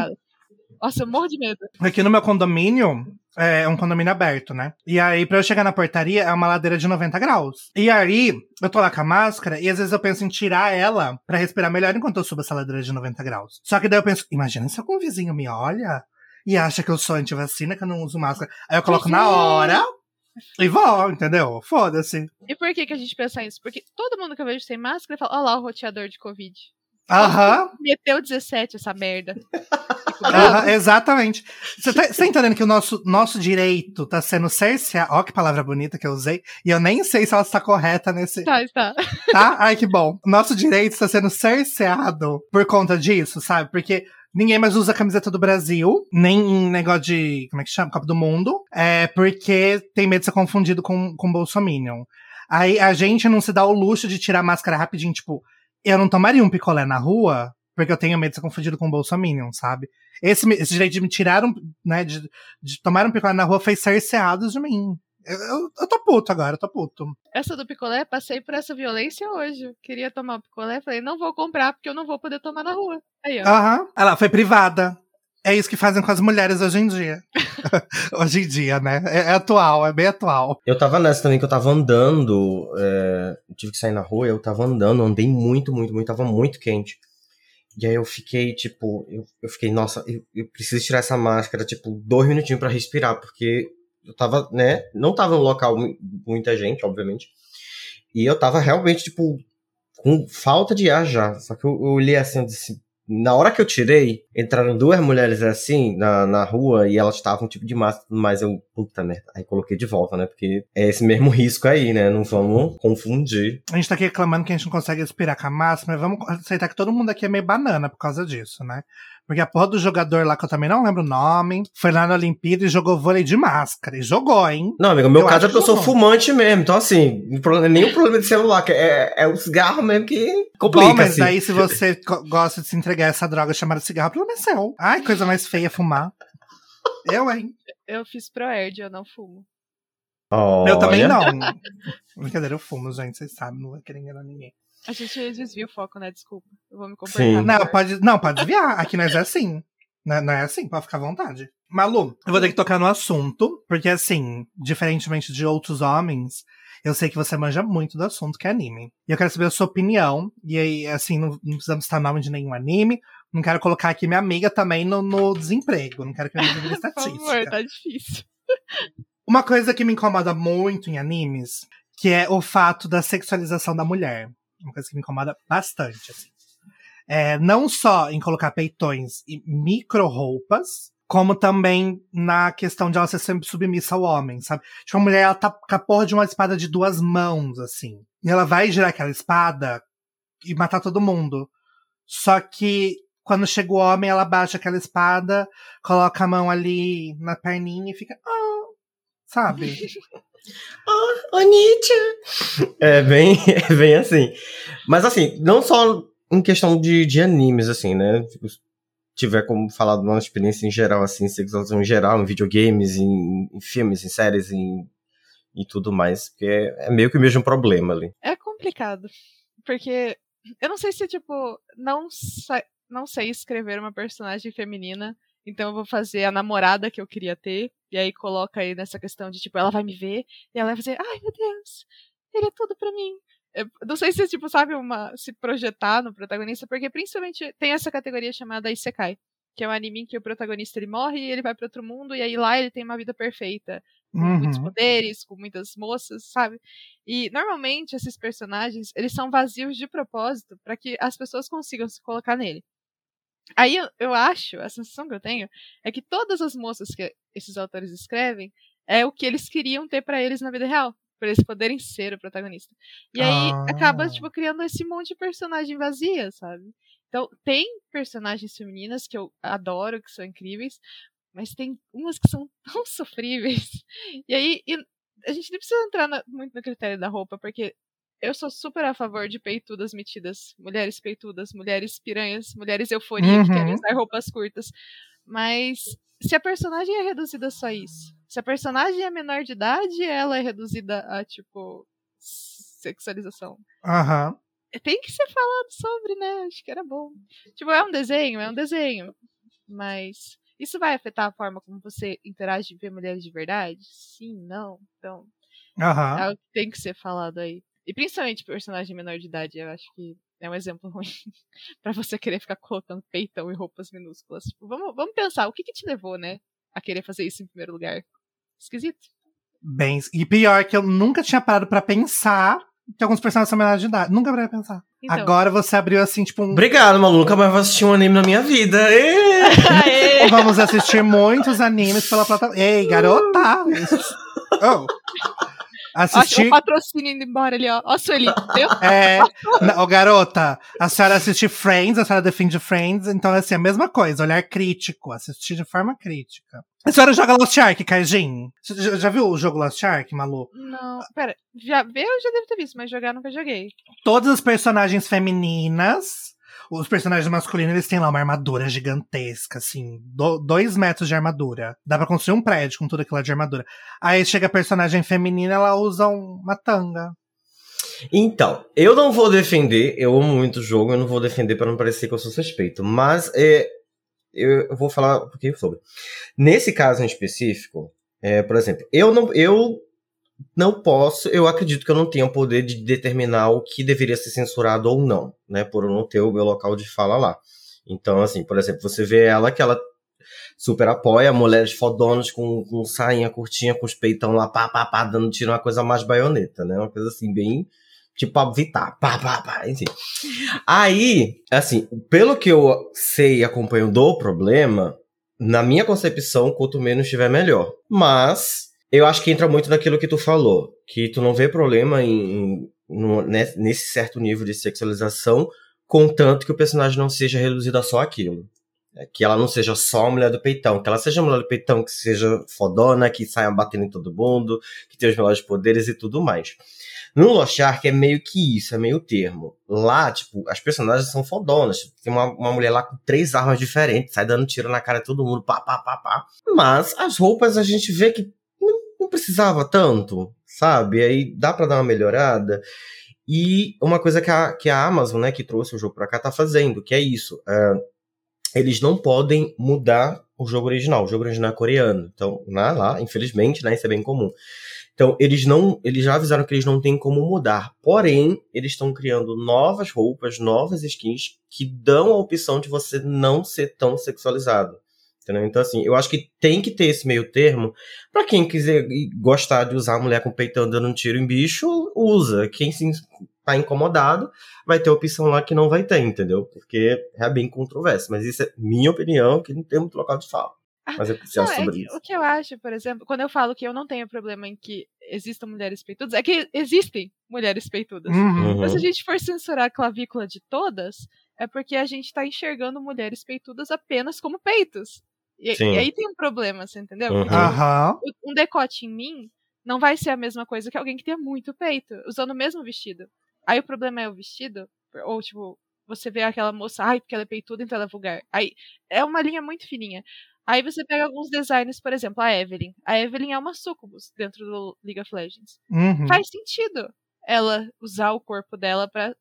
Nossa, eu morro de medo. Aqui no meu condomínio, é um condomínio aberto, né? E aí, pra eu chegar na portaria, é uma ladeira de 90 graus. E aí, eu tô lá com a máscara, e às vezes eu penso em tirar ela pra respirar melhor enquanto eu subo essa ladeira de 90 graus. Só que daí eu penso, imagina se algum vizinho me olha e acha que eu sou antivacina, que eu não uso máscara. Aí eu coloco na hora e vou, entendeu? Foda-se. E por que, que a gente pensa isso? Porque todo mundo que eu vejo sem máscara fala, olha lá o roteador de Covid. Aham. Meteu 17 essa merda. Brava. Aham, exatamente. Você tá, tá entendendo que o nosso, nosso direito tá sendo cerceado? Ó, que palavra bonita que eu usei. E eu nem sei se ela está correta nesse. Tá, tá. Tá? Ai, que bom. Nosso direito está sendo cerceado por conta disso, sabe? Porque Ninguém mais usa a camiseta do Brasil, nem em negócio de. Como é que chama? Copa do Mundo. É porque tem medo de ser confundido com, com Bolsominion. Aí a gente não se dá o luxo de tirar a máscara rapidinho, tipo, eu não tomaria um picolé na rua, porque eu tenho medo de ser confundido com Bolsominion, sabe? Esse, esse direito de me tirar um, né, de, de tomar um picolé na rua foi cerceado de mim. Eu, eu, eu, tô puto agora, eu tô puto. Essa do picolé, passei por essa violência hoje. Queria tomar o picolé, falei, não vou comprar porque eu não vou poder tomar na rua. Aí, ó. Aham. Ela foi privada. É isso que fazem com as mulheres hoje em dia. hoje em dia, né? É, é, atual, é bem atual. Eu tava nessa também que eu tava andando, é, tive que sair na rua, eu tava andando, andei muito, muito, muito, tava muito quente. E aí eu fiquei, tipo, eu, eu fiquei, nossa, eu, eu preciso tirar essa máscara, tipo, dois minutinhos para respirar, porque eu tava, né, não tava no local muita gente, obviamente. E eu tava realmente, tipo, com falta de ar já. Só que eu, eu olhei assim, eu disse, na hora que eu tirei, entraram duas mulheres assim na, na rua e elas estavam tipo de máscara, mas eu, puta merda, aí coloquei de volta, né? Porque é esse mesmo risco aí, né? Não vamos confundir. A gente tá aqui reclamando que a gente não consegue respirar com a máscara, mas vamos aceitar que todo mundo aqui é meio banana por causa disso, né? Porque a porra do jogador lá, que eu também não lembro o nome, foi lá na Olimpíada e jogou vôlei de máscara. E jogou, hein? Não, amigo, meu eu caso é porque eu sou fumante mesmo. Então, assim, nenhum problema de celular. É, é o cigarro mesmo que complica. Bom, mas assim. daí, se você gosta de se entregar essa droga chamada cigarro, o problema é seu. Ai, coisa mais feia fumar. Eu, hein? Eu fiz Proerd, eu não fumo. Olha. Eu também não. Brincadeira, eu fumo, gente. Vocês sabem, não vai querer enganar ninguém. A gente desvia o foco, né? Desculpa. Eu vou me comportar. Não, pode, não, pode desviar. Aqui nós é assim. Não, é, não é assim, pode ficar à vontade. Malu, eu vou ter que tocar no assunto, porque assim, diferentemente de outros homens, eu sei que você manja muito do assunto que é anime. E eu quero saber a sua opinião. E aí, assim, não, não precisamos estar nome de nenhum anime. Não quero colocar aqui minha amiga também no, no desemprego. Não quero que minha amiga estatística. Por favor, tá difícil. Uma coisa que me incomoda muito em animes, que é o fato da sexualização da mulher uma coisa que me incomoda bastante, assim. É, não só em colocar peitões e micro-roupas, como também na questão de ela ser sempre submissa ao homem, sabe? Tipo, a mulher, ela tá com a porra de uma espada de duas mãos, assim. E ela vai girar aquela espada e matar todo mundo. Só que quando chega o homem, ela baixa aquela espada, coloca a mão ali na perninha e fica. Oh, sabe? Oh, Onitia! É bem, é bem assim. Mas assim, não só em questão de, de animes, assim, né? Tipo, tiver como falar de uma experiência em geral, assim, sexualização em geral, em videogames, em, em filmes, em séries, em, e tudo mais. Porque é, é meio que o mesmo problema ali. É complicado. Porque eu não sei se, tipo, não, não sei escrever uma personagem feminina então eu vou fazer a namorada que eu queria ter. E aí coloca aí nessa questão de, tipo, ela vai me ver e ela vai fazer, ai meu Deus, ele é tudo pra mim. Eu não sei se, tipo, sabe, uma, se projetar no protagonista, porque principalmente tem essa categoria chamada Isekai, que é um anime em que o protagonista ele morre e ele vai para outro mundo, e aí lá ele tem uma vida perfeita, com uhum. muitos poderes, com muitas moças, sabe? E normalmente esses personagens, eles são vazios de propósito para que as pessoas consigam se colocar nele. Aí eu, eu acho, a sensação que eu tenho, é que todas as moças que esses autores escrevem é o que eles queriam ter para eles na vida real. Pra eles poderem ser o protagonista. E aí ah. acaba, tipo, criando esse monte de personagem vazia, sabe? Então, tem personagens femininas que eu adoro, que são incríveis, mas tem umas que são tão sofríveis. E aí, e a gente nem precisa entrar na, muito no critério da roupa, porque eu sou super a favor de peitudas metidas. Mulheres peitudas, mulheres piranhas, mulheres euforia uhum. que querem usar roupas curtas. Mas se a personagem é reduzida só isso, se a personagem é menor de idade, ela é reduzida a, tipo, sexualização. Aham. Uhum. Tem que ser falado sobre, né? Acho que era bom. Tipo, é um desenho, é um desenho. Mas isso vai afetar a forma como você interage e vê mulheres de verdade? Sim, não. Então, uhum. é algo que tem que ser falado aí. E principalmente personagem menor de idade, eu acho que é um exemplo ruim para você querer ficar colocando peitão e roupas minúsculas. Tipo, vamos, vamos pensar, o que, que te levou, né, a querer fazer isso em primeiro lugar? Esquisito. Bem, e pior que eu nunca tinha parado para pensar que alguns personagens são menores de idade. Nunca parei pra pensar. Então. Agora você abriu assim, tipo um. Obrigado, Malu. Nunca mais vou assistir um anime na minha vida. Vamos assistir muitos animes pela plataforma. Ei, garota! oh. Ó, Assistir. o patrocínio indo embora ali, ó. Ó, Sueli, entendeu? É, não, ô, garota, a senhora assiste Friends, a senhora defende Friends, então assim, a mesma coisa, olhar crítico, assistir de forma crítica. A senhora joga Lost Ark, Kaijin? Você Já, já viu o jogo Lost Ark, Malu? Não, pera. Já ver eu já devo ter visto, mas jogar nunca joguei. Todas as personagens femininas, os personagens masculinos, eles têm lá uma armadura gigantesca, assim, do- dois metros de armadura. Dá pra construir um prédio com tudo aquilo de armadura. Aí chega a personagem feminina, ela usa um- uma tanga. Então, eu não vou defender, eu amo muito o jogo, eu não vou defender para não parecer que eu sou suspeito, mas é, eu, eu vou falar um pouquinho sobre. Nesse caso em específico, é, por exemplo, eu não, eu não posso, eu acredito que eu não tenho o poder de determinar o que deveria ser censurado ou não, né, por eu não ter o meu local de fala lá. Então, assim, por exemplo, você vê ela que ela super apoia mulheres fodonas com, com sainha curtinha, com os peitão lá, pá, pá, pá, dando tiro, uma coisa mais baioneta, né? Uma coisa assim, bem tipo a pá, pá, pá, enfim. Aí, assim, pelo que eu sei e acompanho do problema, na minha concepção, quanto menos estiver melhor. Mas, eu acho que entra muito naquilo que tu falou, que tu não vê problema em, em- no- né, nesse certo nível de sexualização, contanto que o personagem não seja reduzido a só aquilo. É, Que ela não seja só a mulher do peitão, que ela seja a mulher do peitão, que seja fodona, que saia batendo em todo mundo, que tenha os melhores poderes e tudo mais. No Lost Ark é meio que isso, é meio termo. Lá, tipo, as personagens são fodonas. Tem uma, uma mulher lá com três armas diferentes, sai dando tiro na cara de todo mundo, pá, pá, pá, pá. Mas as roupas a gente vê que precisava tanto, sabe? Aí dá pra dar uma melhorada. E uma coisa que a, que a Amazon, né, que trouxe o jogo pra cá, tá fazendo, que é isso. é, eles não podem mudar o jogo original. O jogo original é coreano. Então, lá, lá infelizmente, né, isso é bem comum. Então, eles não, eles já avisaram que eles não têm como mudar. Porém, eles estão criando novas roupas, novas skins que dão a opção de você não ser tão sexualizado. Entendeu? Então, assim, eu acho que tem que ter esse meio termo. Pra quem quiser e gostar de usar a mulher com peitão dando um tiro em bicho, usa. Quem se tá incomodado, vai ter opção lá que não vai ter, entendeu? Porque é bem controverso. Mas isso é minha opinião, que não tem muito local de fala. Mas eu preciso Não, é sobre que- isso. o que eu acho, por exemplo, quando eu falo que eu não tenho problema em que existam mulheres peitudas, é que existem mulheres peitudas. Uhum. Mas se a Uhum. gente for censurar a clavícula de todas, é porque a gente tá enxergando mulheres peitudas apenas como peitos. E, e aí tem um problema, você entendeu? Uhum. Porque Aham. o- um decote em mim não vai ser a mesma coisa que alguém que tenha muito peito, usando o mesmo vestido. Aí o problema é o vestido, ou tipo, você vê aquela moça, ai, porque ela é peituda, então ela é vulgar. Aí é uma linha muito fininha. Aí você pega alguns designers, por exemplo, a Evelyn. A Evelyn é uma sucubus dentro do League of Legends. Uhum. Faz sentido ela usar o corpo dela pra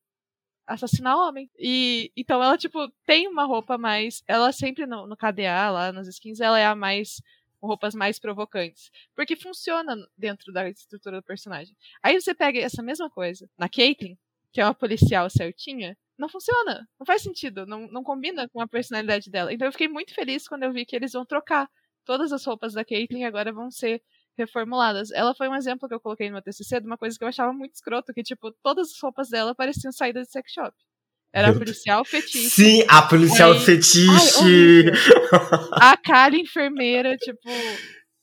assassinar homem. E então ela, tipo, tem uma roupa mais. Ela sempre no, no KDA, lá nas skins, ela é a mais. com roupas mais provocantes. Porque funciona dentro da estrutura do personagem. Aí você pega essa mesma coisa na Caitlyn, que é uma policial certinha. Não funciona. Não faz sentido. Não, não combina com a personalidade dela. Então eu fiquei muito feliz quando eu vi que eles vão trocar. Todas as roupas da Caitlyn agora vão ser reformuladas. Ela foi um exemplo que eu coloquei no meu TCC de uma coisa que eu achava muito escroto, que, tipo, todas as roupas dela pareciam saídas de sex shop. Era a policial fetiche, Sim, a policial Aí- fetiche. Ai, a Kali enfermeira, tipo,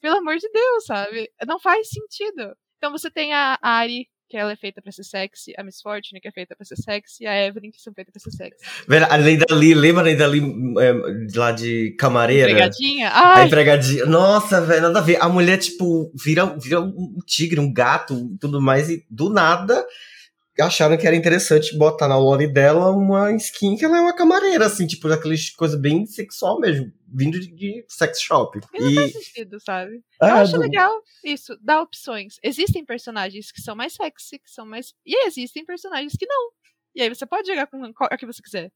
pelo amor de Deus, sabe? Não faz sentido. Então você tem a Ari, que ela é feita pra ser sexy, a Miss Fortune, que é feita pra ser sexy, e a Evelyn, que são feitas pra ser sexy. Velho, a Lei Dali, lembra a Lei Dali é, de lá de Camareira? Empregadinha? A Ai, empregadinha. Nossa, velho, nada a ver. A mulher, tipo, vira, vira um tigre, um gato e tudo mais, e do nada acharam que era interessante botar na lore dela uma skin que ela é uma camareira, assim, tipo, daqueles coisa bem sexual mesmo, vindo de, de sex shop. e não faz sentido, sabe? Ah, Eu acho do- legal isso, dar opções. Existem personagens que são mais sexy, que são mais. E existem personagens que não. E aí você pode jogar com a que você quiser.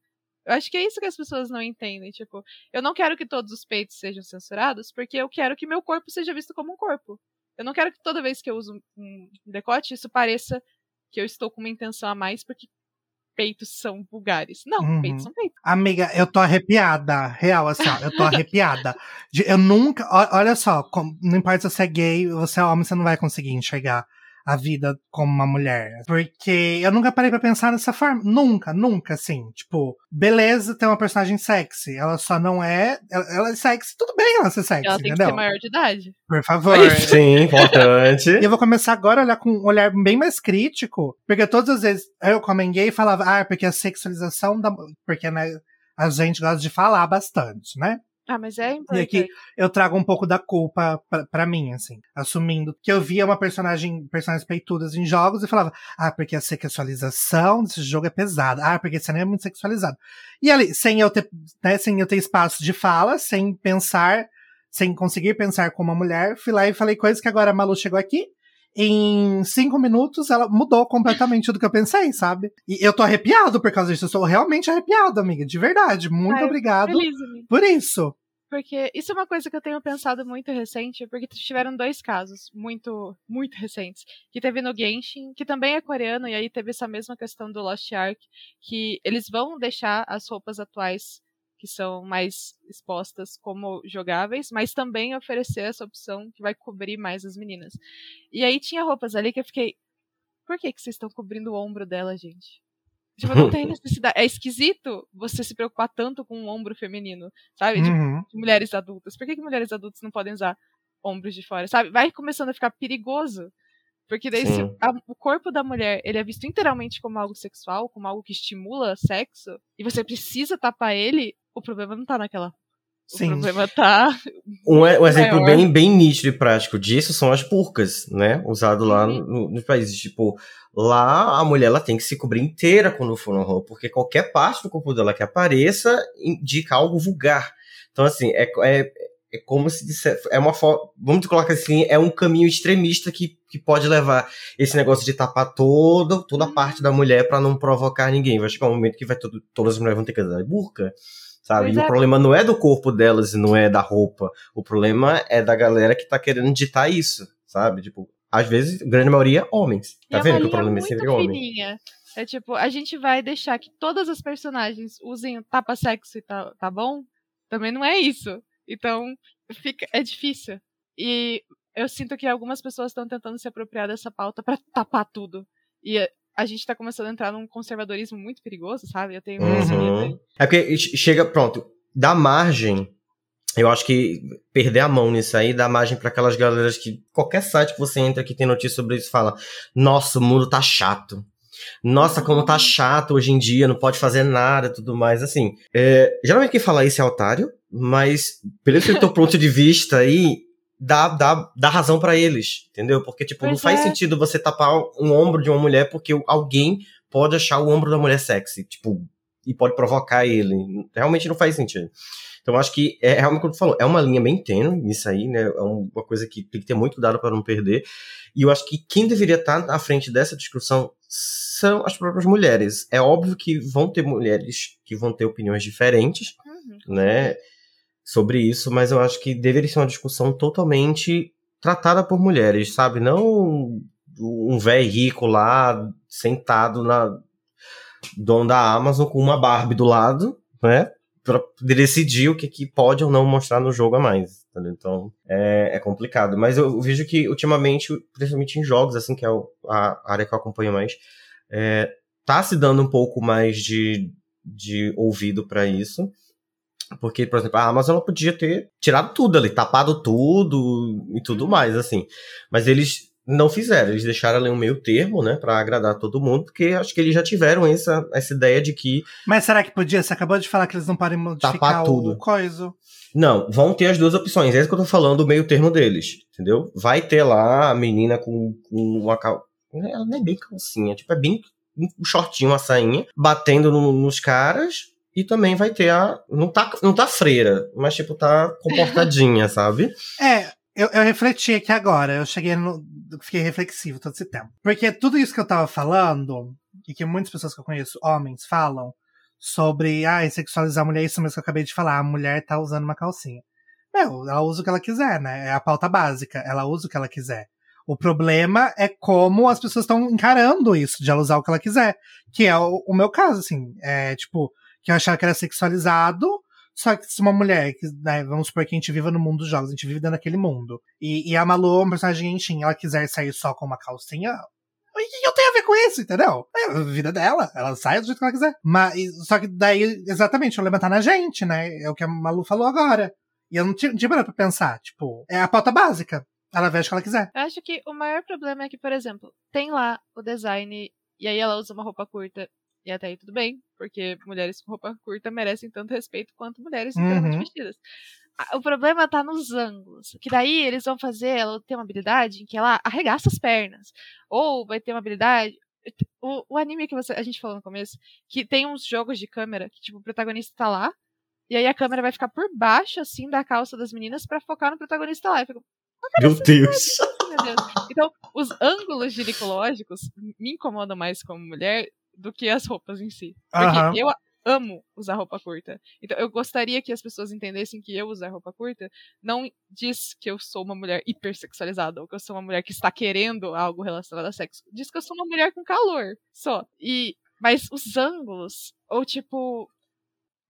Eu acho que é isso que as pessoas não entendem. Tipo, eu não quero que todos os peitos sejam censurados, porque eu quero que meu corpo seja visto como um corpo. Eu não quero que toda vez que eu uso um decote, isso pareça que eu estou com uma intenção a mais, porque peitos são vulgares. Não, Uhum. peitos são peitos. Amiga, eu tô arrepiada. Real, assim, ó, eu tô arrepiada. De- eu nunca. ó- Olha só, com- não importa se você é gay você é homem, você não vai conseguir enxergar a vida como uma mulher. Porque eu nunca parei pra pensar dessa forma. Nunca, nunca, assim. Tipo, beleza ter uma personagem sexy. Ela só não é. Ela, ela é sexy, tudo bem ela ser sexy, Ela tem entendeu? que ser maior de idade. Por favor. Sim, importante. E eu vou começar agora a olhar com um olhar bem mais crítico, porque todas as vezes eu, como em gay, falava, ah, porque a sexualização da. Porque, né, a gente gosta de falar bastante, né? Ah, mas é E importante. aqui eu trago um pouco da culpa pra, pra mim, assim, assumindo que eu via uma personagem, personagens peitudas em jogos e falava, ah, porque a sexualização desse jogo é pesada, ah, porque esse anime é muito sexualizado. E ali, sem eu ter, né, sem eu ter espaço de fala, sem pensar, sem conseguir pensar como uma mulher, fui lá e falei coisas que agora a Malu chegou aqui. Em cinco minutos, ela mudou completamente do que eu pensei, sabe? E eu tô arrepiado por causa disso. Eu sou realmente arrepiado, amiga. De verdade. Muito Ai, obrigado Feliz, por isso. Porque isso é uma coisa que eu tenho pensado muito recente, porque tiveram dois casos muito, muito recentes. Que teve no Genshin, que também é coreano, e aí teve essa mesma questão do Lost Ark, que eles vão deixar as roupas atuais, que são mais expostas, como jogáveis, mas também oferecer essa opção que vai cobrir mais as meninas. E aí tinha roupas ali que eu fiquei. Por que, que vocês estão cobrindo o ombro dela, gente? Tipo, não tem necessidade. É esquisito você se preocupar tanto com o ombro feminino, sabe? Tipo, Uhum. de mulheres adultas. Por que, que mulheres adultas não podem usar ombros de fora, sabe? Vai começando a ficar perigoso. Porque daí se a- o corpo da mulher ele é visto inteiramente como algo sexual, como algo que estimula sexo, e você precisa tapar ele, o problema não tá naquela. O Sim. problema tá. Um, um exemplo bem, bem nítido e prático disso são as burcas, né? Usado lá Uhum. no- nos países. Tipo, lá a mulher ela tem que se cobrir inteira quando for na rua, porque qualquer parte do corpo dela que apareça indica algo vulgar. Então, assim, é, é, é como se disser. É uma forma. Vamos colocar assim, é um caminho extremista que, que pode levar esse negócio de tapar todo, toda a parte da mulher pra não provocar ninguém. Vai chegar um momento que vai todo, todas as mulheres vão ter que usar burca. Sabe? Pois e é. o problema não é do corpo delas e não é da roupa. O problema é da galera que tá querendo ditar isso, sabe? Tipo, às vezes, grande maioria, homens. E Tá é uma vendo que o linha problema é muito sempre homem? fininha. É tipo, a gente vai deixar que todas as personagens usem tapa-sexo e tá, tá bom? Também não é isso. Então, fica, é difícil. E eu sinto que algumas pessoas estão tentando se apropriar dessa pauta pra tapar tudo. E a, gente tá começando a entrar num conservadorismo muito perigoso, sabe? Eu tenho medo Uhum. É porque che- chega, pronto, dá margem. Eu acho que perder a mão nisso aí dá margem pra aquelas galeras que qualquer site que você entra que tem notícia sobre isso fala: Nossa, o mundo tá chato. Nossa, como tá chato hoje em dia, não pode fazer nada e tudo mais. Assim, é, geralmente quem fala isso é otário, mas pelo que eu tô ponto de vista aí, dá, dá, dá razão pra eles, entendeu? Porque, tipo, não Pois faz é. sentido você tapar um ombro de uma mulher porque alguém pode achar o ombro da mulher sexy, tipo, e pode provocar ele. Realmente não faz sentido. Então, eu acho que é realmente como tu falou, é uma linha bem tênue nisso aí, né? É um- uma coisa que tem que ter muito cuidado para não perder. E eu acho que quem deveria estar à frente dessa discussão são as próprias mulheres. É óbvio que vão ter mulheres que vão ter opiniões diferentes, Uhum. né, sobre isso, mas eu acho que deveria ser uma discussão totalmente tratada por mulheres, sabe? Não um velho rico lá sentado na dono da Amazon com uma Barbie do lado, né? Pra decidir o que, que pode ou não mostrar no jogo a mais. entendeu? Então é, é complicado. Mas eu vejo que ultimamente, principalmente em jogos, assim, que é a área que eu acompanho mais, é, tá se dando um pouco mais de, de ouvido pra isso. Porque, por exemplo, a Amazon ela podia ter tirado tudo ali, tapado tudo e tudo mais, assim. Mas eles não fizeram, eles deixaram ali um meio termo, né, pra agradar todo mundo, porque acho que eles já tiveram essa, essa ideia de que, Mas será que podia? Você acabou de falar que eles não podem modificar Tapar o tudo. coisa. não, vão ter as duas opções, é isso que eu tô falando, o meio termo deles, entendeu? Vai ter lá a menina com, com uma cal... Ela não é bem calcinha, tipo, é bem um shortinho, uma sainha, batendo no- nos caras, e também vai ter a... Não tá, não tá freira, mas, tipo, tá comportadinha, sabe? É, eu, eu refleti aqui agora, eu cheguei no. Fiquei reflexivo todo esse tempo. Porque tudo isso que eu tava falando, e que muitas pessoas que eu conheço, homens, falam, sobre ah, sexualizar a mulher, isso mesmo que eu acabei de falar, a mulher tá usando uma calcinha. Meu, ela usa o que ela quiser, né? É a pauta básica, ela usa o que ela quiser. O problema é como as pessoas estão encarando isso, de ela usar o que ela quiser. Que é o, o meu caso, assim. É tipo, que eu achava que era sexualizado, Só que se uma mulher, que, né, vamos supor que a gente viva no mundo dos jogos, a gente vive dentro daquele mundo. E, e a Malu é um personagem gentinho, ela quiser sair só com uma calcinha, o que eu tenho a ver com isso, entendeu? É a vida dela, ela sai do jeito que ela quiser. Mas, só que daí, exatamente, problema tá na gente, né? É o que a Malu falou agora. E eu não tinha, não tinha pra pensar, tipo, é a pauta básica. Ela veste o que ela quiser. Eu acho que o maior problema é que, por exemplo, tem lá o design e aí ela usa uma roupa curta e até aí tudo bem, porque mulheres com roupa curta merecem tanto respeito quanto mulheres inteiramente Uhum. vestidas. O problema tá nos ângulos. Que daí eles vão fazer ela ter uma habilidade em que ela arregaça as pernas. Ou vai ter uma habilidade. O, o anime que você, a gente falou no começo, que tem uns jogos de câmera que, tipo, o protagonista tá lá, e aí a câmera vai ficar por baixo, assim, da calça das meninas pra focar no protagonista lá. Fico, Meu Deus. meu Deus. Então, os ângulos ginecológicos me incomodam mais como mulher do que as roupas em si. Porque Aham. eu amo usar roupa curta. Então, eu gostaria que as pessoas entendessem que eu usar roupa curta não diz que eu sou uma mulher hipersexualizada ou que eu sou uma mulher que está querendo algo relacionado a sexo. Diz que eu sou uma mulher com calor, só. E mas os ângulos ou tipo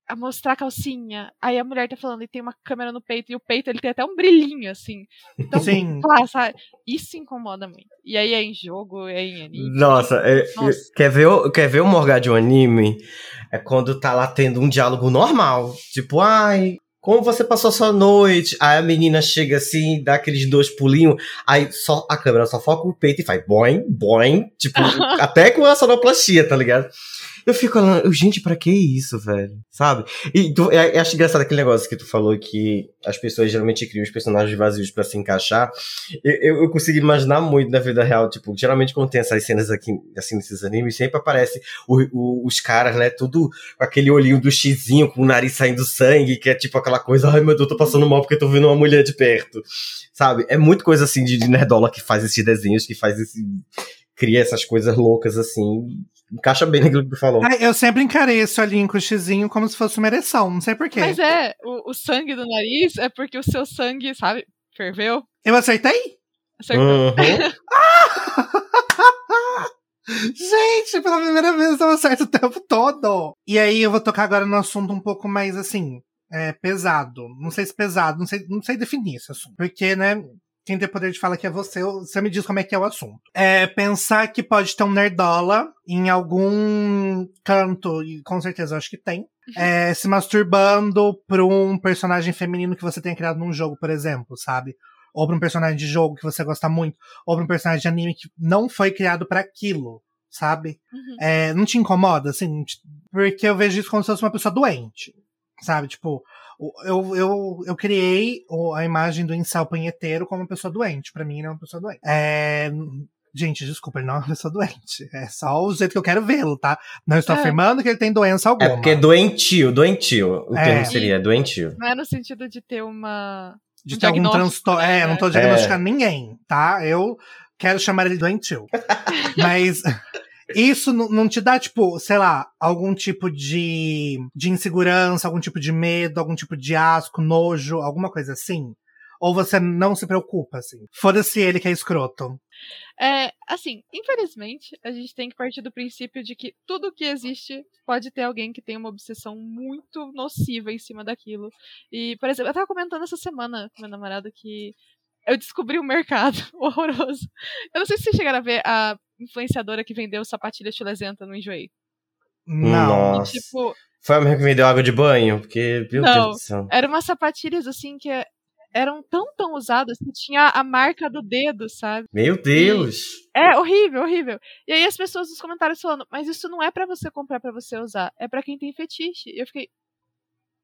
a mostrar a calcinha, aí a mulher tá falando e tem uma câmera no peito e o peito ele tem até um brilhinho assim. Então, Sim. Pá, sabe? Isso incomoda muito. E aí é em jogo, é em anime. Nossa, é- é- Nossa. quer ver, o- quer ver o Morgar de um anime? É quando tá lá tendo um diálogo normal. Tipo, ai, como você passou sua noite? Aí a menina chega assim, dá aqueles dois pulinhos, aí só a câmera só foca o peito e faz boing, boing, tipo, até com a sonoplastia, tá ligado? Eu fico olhando, gente, pra que isso, velho? Sabe? E tu, eu, eu acho engraçado aquele negócio que tu falou que as pessoas geralmente criam os personagens vazios pra se encaixar. Eu, eu, eu consigo imaginar muito na vida real, tipo, geralmente quando tem essas cenas aqui, assim, nesses animes, sempre aparece o- o- os caras, né, tudo com aquele olhinho do xizinho, com o nariz saindo sangue, que é tipo aquela coisa, ai meu Deus, tô passando mal porque tô vendo uma mulher de perto. Sabe? É muito coisa assim de, de nerdola que faz esses desenhos, que faz esse. cria essas coisas loucas assim. Encaixa bem naquilo que tu falou. Ai, eu sempre encarei esse olhinho com o xizinho como se fosse uma ereção, não sei porquê. Mas é, o, o sangue do nariz é porque o seu sangue, sabe, ferveu. Eu acertei? Acertou. Uhum. Gente, pela primeira vez eu tava certo o tempo todo. E aí eu vou tocar agora no assunto um pouco mais assim, é, pesado. Não sei se pesado, não sei, não sei definir esse assunto. Porque, né, quem tem poder de fala que é você, você me diz como é que é o assunto. É pensar que pode ter um nerdola em algum canto, e com certeza eu acho que tem, é, se masturbando pra um personagem feminino que você tenha criado num jogo, por exemplo, sabe? Ou pra um personagem de jogo que você gosta muito, ou pra um personagem de anime que não foi criado pra aquilo, sabe? Uhum. É, não te incomoda, assim? Porque eu vejo isso como se fosse uma pessoa doente, sabe? Tipo, eu, eu, eu criei a imagem do incel punheteiro como uma pessoa doente. Pra mim, ele é uma pessoa doente. É, gente, desculpa, ele não é uma pessoa doente. É só o jeito que eu quero vê-lo, tá? Não estou É. afirmando que ele tem doença É alguma. porque é doentio, doentio. O É. termo seria doentio. Não é no sentido de ter uma. de um ter algum transtorno. É, né? eu não tô É. diagnosticando ninguém, tá? Eu quero chamar ele doentio. Mas isso não te dá, tipo, sei lá, algum tipo de, de insegurança, algum tipo de medo, algum tipo de asco, nojo, alguma coisa assim? Ou você não se preocupa, assim? Foda-se ele que é escroto. É, assim, infelizmente, a gente tem que partir do princípio de que tudo que existe pode ter alguém que tem uma obsessão muito nociva em cima daquilo. E, por exemplo, eu tava comentando essa semana com meu namorado que eu descobri um mercado horroroso. Eu não sei se vocês chegaram a ver a influenciadora que vendeu sapatilha chulesenta no Enjoei. Não. Nossa. Tipo, Foi a mesma que me deu água de banho? Porque, meu Não. Deus do céu. eram umas sapatilhas assim que eram tão, tão usadas que tinha a marca do dedo, sabe? Meu Deus. É horrível, horrível. E aí as pessoas nos comentários falando, mas isso não é pra você comprar pra você usar, é pra quem tem fetiche. E eu fiquei,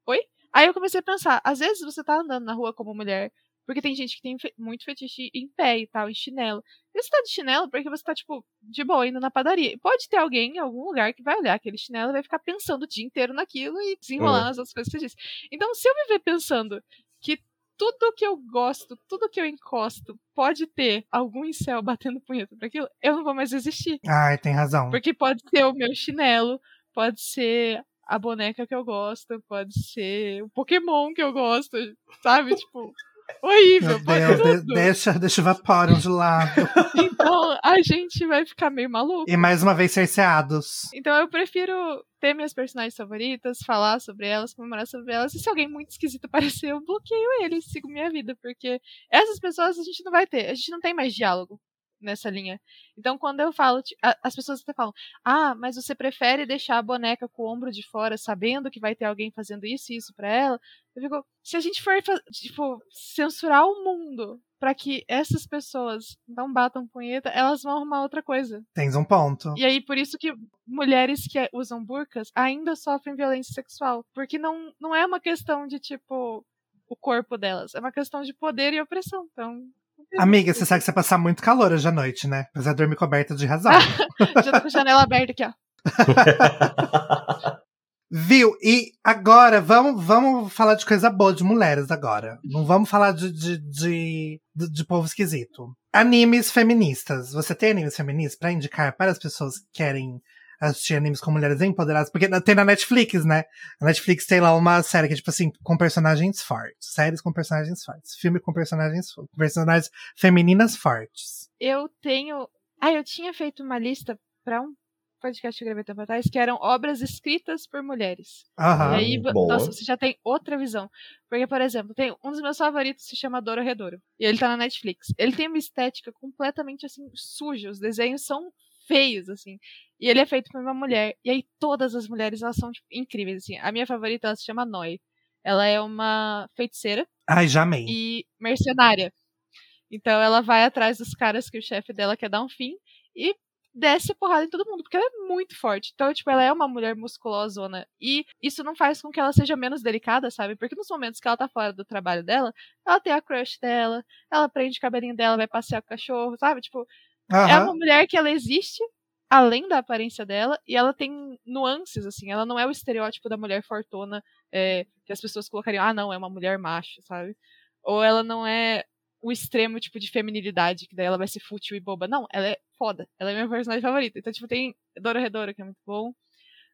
oi? Aí eu comecei a pensar, às vezes você tá andando na rua como mulher, porque tem gente que tem fe- muito fetiche em pé e tal, em chinelo. E você tá de chinelo porque você tá, tipo, de boa, indo na padaria. E pode ter alguém em algum lugar que vai olhar aquele chinelo e vai ficar pensando o dia inteiro naquilo e desenrolar Uhum. nas outras coisas que você disse. Então, se eu me ver pensando que tudo que eu gosto, tudo que eu encosto, pode ter algum incel batendo punheta pra aquilo, eu não vou mais existir. Ai, tem razão. Porque pode ser o meu chinelo, pode ser a boneca que eu gosto, pode ser o Pokémon que eu gosto, sabe? tipo, horrível. Meu Deus, de- deixa, deixa o Vaporeon de lado. Então a gente vai ficar meio maluco. E mais uma vez cerceados. Então eu prefiro ter minhas personagens favoritas, falar sobre elas, comemorar sobre elas. E se alguém muito esquisito aparecer, eu bloqueio ele e sigo minha vida. Porque essas pessoas a gente não vai ter. A gente não tem mais diálogo nessa linha. Então quando eu falo, as pessoas até falam: Ah, mas você prefere deixar a boneca com o ombro de fora, sabendo que vai ter alguém fazendo isso e isso pra ela? Eu fico, se a gente for, tipo, censurar o mundo pra que essas pessoas não batam punheta, elas vão arrumar outra coisa. Tens um ponto. E aí, por isso que mulheres que usam burcas ainda sofrem violência sexual. Porque não, não é uma questão de, tipo, o corpo delas. É uma questão de poder e opressão. Então. Amiga, você sabe que você passar muito calor hoje à noite, né? Apesar de dormir coberta de razão. Já tô com a janela aberta aqui, ó. Viu? E agora, vamos, vamos falar de coisa boa de mulheres agora. Não vamos falar de, de, de, de, de povo esquisito. Animes feministas. Você tem animes feministas pra indicar para as pessoas que querem assistir animes com mulheres empoderadas? Porque tem na Netflix, né? A Netflix tem lá uma série que é tipo assim, com personagens fortes. Séries com personagens fortes. Filme com personagens fortes. Personagens femininas fortes. Eu tenho. Ah, eu tinha feito uma lista pra um podcast que eu gravei tempo atrás, que eram obras escritas por mulheres. Aham. E aí, boa. nossa, você já tem outra visão. Porque, por exemplo, tem um dos meus favoritos se chama Doro Redouro. E ele tá na Netflix. Ele tem uma estética completamente assim, suja. Os desenhos são feios, assim. E ele é feito por uma mulher. E aí todas as mulheres, elas são tipo, incríveis, assim. A minha favorita, ela se chama Noi. Ela é uma feiticeira Ai, já amei. e mercenária. Então ela vai atrás dos caras que o chefe dela quer dar um fim e desce a porrada em todo mundo, porque ela é muito forte. Então, tipo, ela é uma mulher musculosona. E isso não faz com que ela seja menos delicada, sabe? Porque nos momentos que ela tá fora do trabalho dela, ela tem a crush dela, ela prende o cabelinho dela, vai passear com o cachorro, sabe? Tipo, é Aham. uma mulher que ela existe além da aparência dela e ela tem nuances, assim. Ela não é o estereótipo da mulher fortuna é, que as pessoas colocariam, ah, não, é uma mulher macho, sabe? Ou ela não é o extremo tipo de feminilidade, que daí ela vai ser fútil e boba. Não, ela é foda. Ela é minha personagem favorita. Então, tipo, tem Dora Redora, que é muito bom.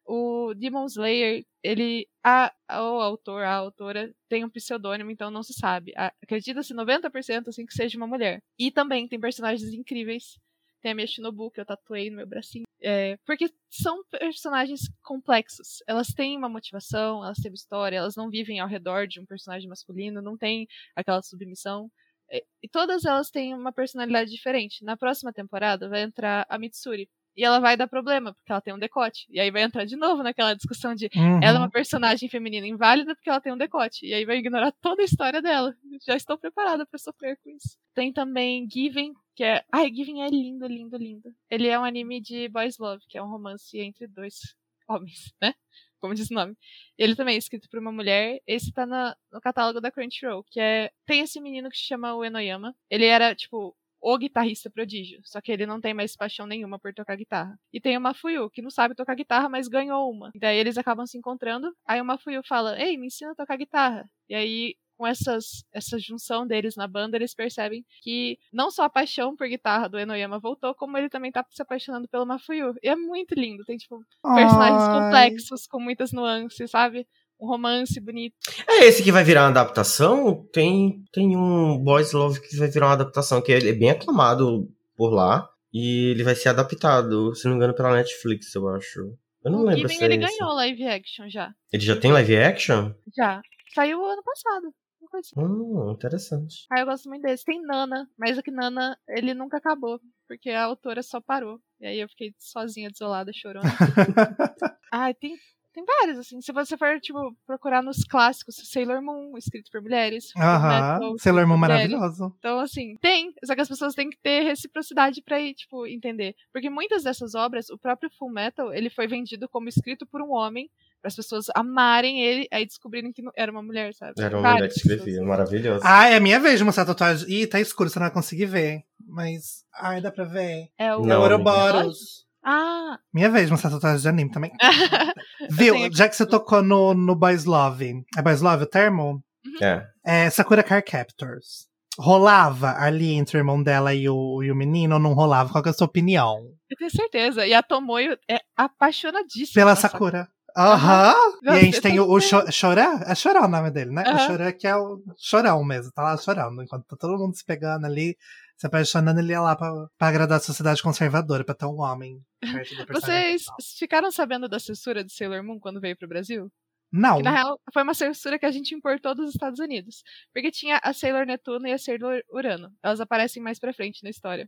O Demon Slayer, ele. A, o autor, a autora, tem um pseudônimo, então não se sabe. Acredita-se 90% assim que seja uma mulher. E também tem personagens incríveis. Tem a minha Shinobu, que eu tatuei no meu bracinho. É, porque são personagens complexos. Elas têm uma motivação, elas têm uma história, elas não vivem ao redor de um personagem masculino, não tem aquela submissão. É, E todas elas têm uma personalidade diferente. Na próxima temporada vai entrar a Mitsuri. E ela vai dar problema, porque ela tem um decote. E aí vai entrar de novo naquela discussão de Uhum. ela é uma personagem feminina inválida porque ela tem um decote. E aí vai ignorar toda a história dela. Já estou preparada pra sofrer com isso. Tem também Given, que é. Ai, Given é lindo, lindo, lindo. Ele é um anime de boys love, que é um romance entre dois homens, né? Como diz o nome. Ele também é escrito por uma mulher. Esse tá no catálogo da Crunchyroll, que é. Tem esse menino que se chama Uenoyama. Ele era, tipo, o guitarrista prodígio, só que ele não tem mais paixão nenhuma por tocar guitarra. E tem uma Fuyu, que não sabe tocar guitarra, mas ganhou uma. E daí eles acabam se encontrando, aí uma Fuyu fala, ei, me ensina a tocar guitarra. E aí, com essas, essa junção deles na banda, eles percebem que não só a paixão por guitarra do Enoyama voltou, como ele também tá se apaixonando pela Mafuyu. E é muito lindo, tem, tipo, personagens Ai. complexos, com muitas nuances, sabe? Um romance bonito. É esse que vai virar uma adaptação? Tem, tem um Boys Love que vai virar uma adaptação, que ele é bem aclamado por lá. E ele vai ser adaptado, se não me engano, pela Netflix, eu acho. Eu não o lembro Given, se é ele esse. ganhou live action já. Ele já tem live action? Já. Saiu ano passado. Coisa assim. Hum, interessante. Ah, eu gosto muito desse. Tem Nana, mas é que Nana, ele nunca acabou. Porque a autora só parou. E aí eu fiquei sozinha, desolada, chorando. ah, tem, tem vários, assim. Se você for, tipo, procurar nos clássicos, Sailor Moon, escrito por mulheres. Aham. Sailor Moon mulheres. maravilhoso. Então, assim, tem. Só que as pessoas têm que ter reciprocidade pra ir, tipo, entender. Porque muitas dessas obras, o próprio Full Metal, ele foi vendido como escrito por um homem, para as pessoas amarem ele, aí descobrirem que era uma mulher, sabe? Era uma mulher Várias que pessoas. escrevia, maravilhoso. Ah, é a minha vez de mostrar a tatuagem. Ih, tá escuro, você não vai conseguir ver. Mas. Ai, dá pra ver. É o Não, é. Ouroboros. Ah, Minha vez de mostrar a tatuagem de anime também. Viu? Já que você tocou no, no Boys Love. É Boys Love o termo? É. É Sakura Car Captors. Rolava ali entre o irmão dela e o, e o menino ou não rolava? Qual que é a sua opinião? eu tenho certeza. E a Tomoyo é apaixonadíssima. Pela na Sakura. Aham. E Nossa, a gente tem o, o Cho- Chorão. É Chorão o nome dele, né? O Aham. Chorão que é o Chorão mesmo. Tá lá chorando. Enquanto tá todo mundo se pegando ali, se apaixonando, ele ia lá pra, pra agradar a sociedade conservadora, pra ter um homem perto Vocês ficaram sabendo da censura de Sailor Moon quando veio pro Brasil? Não. Que na real foi uma censura que a gente importou dos Estados Unidos. Porque tinha a Sailor Netuno e a Sailor Urano. Elas aparecem mais pra frente na história.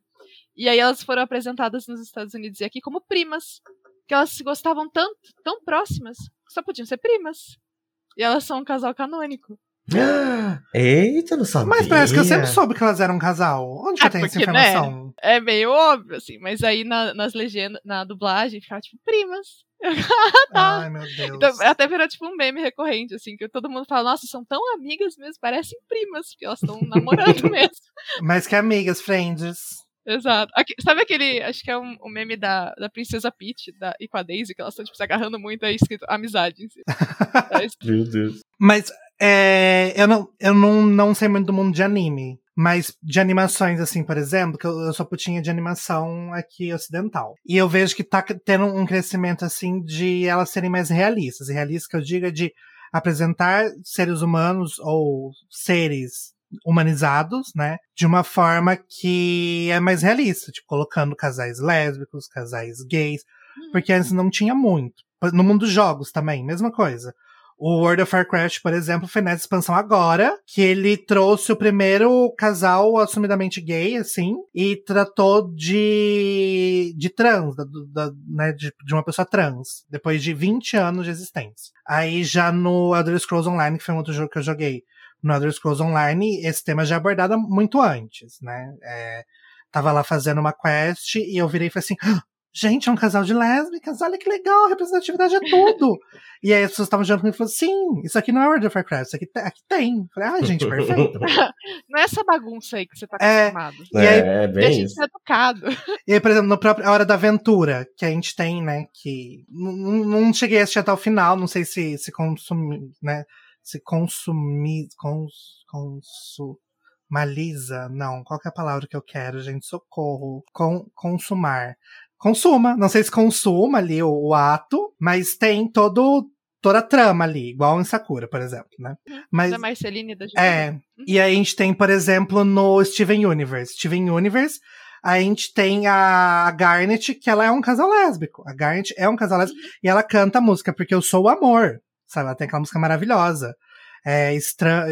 E aí elas foram apresentadas nos Estados Unidos e aqui como primas. Que elas se gostavam tanto, tão próximas, que só podiam ser primas. E elas são um casal canônico. Eita, não sabia. Mas parece que eu sempre soube que elas eram um casal. Onde que Ah, eu tenho essa porque, né? informação? É meio óbvio, assim. Mas aí na, nas legendas, na dublagem, ficava tipo, primas. tá. Ai, meu Deus. Então, até virou tipo um meme recorrente, assim, que todo mundo fala, nossa, são tão amigas mesmo, parecem primas, porque elas estão namorando mesmo. Mas que amigas, friends. Exato. Aqui- sabe aquele, acho que é um, um meme da, da Princesa Peach da, e com a Daisy, que elas estão tipo, se agarrando muito, aí escrito amizade em. É isso. Meu Deus. Mas é, eu, não, eu não, não sei muito do mundo de anime. Mas de animações, assim, por exemplo, que eu, eu sou putinha de animação aqui ocidental. E eu vejo que tá tendo um crescimento, assim, de elas serem mais realistas. E realistas que eu digo é de apresentar seres humanos ou seres humanizados, né? De uma forma que é mais realista. Tipo, colocando casais lésbicos, casais gays. Porque antes não tinha muito. No mundo dos jogos também, mesma coisa. O World of Warcraft, por exemplo, foi nessa expansão agora que ele trouxe o primeiro casal assumidamente gay, assim, e tratou de, de trans, da, da- né, de, de uma pessoa trans, depois de 20 anos de existência. Aí já no Elder Scrolls Online, que foi um outro jogo que eu joguei, no Elder Scrolls Online, esse tema já é abordado muito antes, né? É, tava lá fazendo uma quest e eu virei e falei assim: "Ah, gente, é um casal de lésbicas, olha que legal, representatividade é tudo. e aí as pessoas estavam jogando comigo e falaram, sim, isso aqui não é World of Warcraft, isso aqui, aqui tem. Eu Falei, ah, gente, perfeito. Não é essa bagunça aí que você tá É. acostumado. E aí- É, é Deixa bem de isso. ser educado. E aí, por exemplo, no próprio A Hora da Aventura, que a gente tem, né, que não cheguei a assistir até o final, não sei se se consumi, né, se consumir, cons, consumaliza, não, qual que é a palavra que eu quero, gente, socorro, Com, consumar. Consuma, não sei se consuma ali o, o ato, mas tem todo toda a trama ali, igual em Sakura, por exemplo, né? Mas Da Marceline da é. E aí a gente tem, por exemplo, no Steven Universe. Steven Universe, a gente tem a Garnet, que ela é um casal lésbico. A Garnet é um casal lésbico e ela canta a música Porque Eu Sou o Amor. Sabe? Ela tem aquela música maravilhosa. É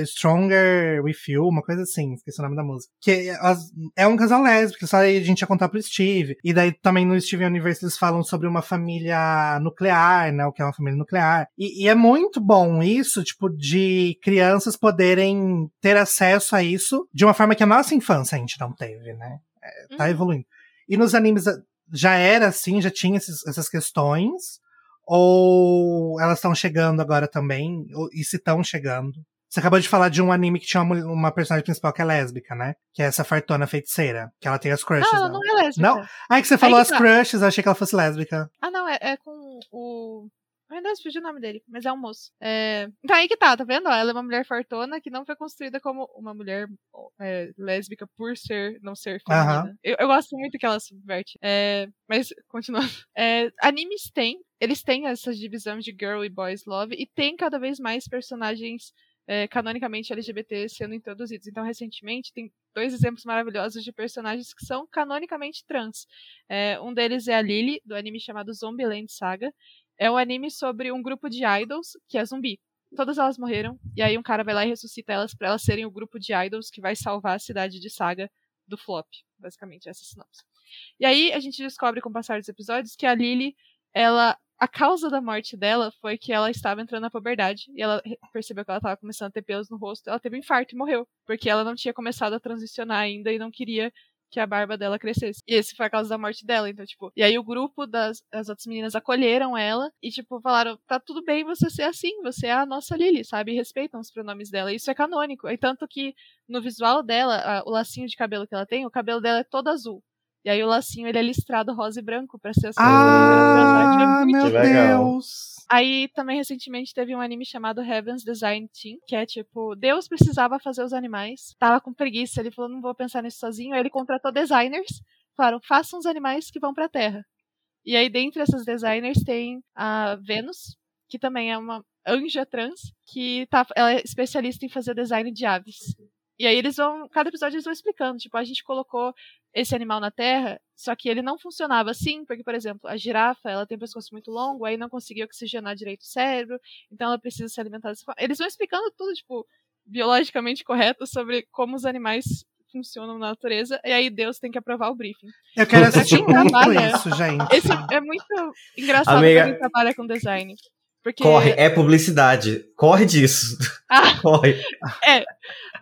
Stronger With You, uma coisa assim, esqueci o nome da música. Que elas- é um casal lésbico, só aí a gente ia contar pro Steve. E daí também no Steven Universe eles falam sobre uma família nuclear, né? O que é uma família nuclear. E, e é muito bom isso, tipo, de crianças poderem ter acesso a isso de uma forma que a nossa infância a gente não teve, né? É, tá Uhum. evoluindo. E nos animes ah, já era assim, já tinha esses- essas questões. Ou elas estão chegando agora também? Ou- E se estão chegando? Você acabou de falar de um anime que tinha uma, uma personagem principal que é lésbica, né? Que é essa fartona feiticeira. Que ela tem as crushes. Não, ela dela. não é lésbica. Não? Ah, é que você falou as tá. crushes, eu achei que ela fosse lésbica. Ah, não, é, é com o. Ai, não, fugiu o nome dele, mas é um moço. É... Então aí que tá, tá vendo? Ela é uma mulher fartona que não foi construída como uma mulher é, lésbica por ser, não ser feminina. Eu, eu gosto muito que ela subverte. É, Mas, continuando. É, animes têm, eles têm essas divisões de girl e boys love, e tem cada vez mais personagens é, canonicamente LGBT sendo introduzidos. Então, recentemente, tem dois exemplos maravilhosos de personagens que são canonicamente trans. É, um deles é a Lily, do anime chamado Zombieland Saga. É um anime sobre um grupo de idols que é zumbi. Todas elas morreram, e aí um cara vai lá e ressuscita elas pra elas serem o grupo de idols que vai salvar a cidade de Saga do flop. Basicamente, essa é sinopse. E aí a gente descobre com o passar dos episódios que a Lily, ela. A causa da morte dela foi que ela estava entrando na puberdade e ela percebeu que ela estava começando a ter pelos no rosto. Ela teve um infarto e morreu. Porque ela não tinha começado a transicionar ainda e não queria que a barba dela crescesse. E esse foi a causa da morte dela, então, tipo. E aí o grupo das as outras meninas acolheram ela e, tipo, falaram: tá tudo bem você ser assim, você é a nossa Lily, sabe? E respeitam os pronomes dela. Isso é canônico. E tanto que no visual dela, a- o lacinho de cabelo que ela tem, o cabelo dela é todo azul. E aí o lacinho ele é listrado rosa e branco pra ser as Ah, que é muito meu. Deus. Aí também recentemente teve um anime chamado Heaven's Design Team, que é tipo, Deus precisava fazer os animais, tava com preguiça, ele falou, não vou pensar nisso sozinho, aí ele contratou designers, falaram, façam os animais que vão pra Terra. E aí dentre essas designers tem a Venus, que também é uma anja trans, que tá, ela é especialista em fazer design de aves. E aí eles vão, cada episódio eles vão explicando, tipo, a gente colocou esse animal na Terra, só que ele não funcionava assim, porque, por exemplo, a girafa, ela tem um pescoço muito longo, aí não conseguia oxigenar direito o cérebro, então ela precisa se alimentar dessa forma. Eles vão explicando tudo, tipo, biologicamente correto sobre como os animais funcionam na natureza, e aí Deus tem que aprovar o briefing. Eu quero assistir muito trabalha- isso, gente. Esse é muito engraçado Amiga- pra quem trabalha com design. Porque Corre, é publicidade. Corre disso. Ah. Corre.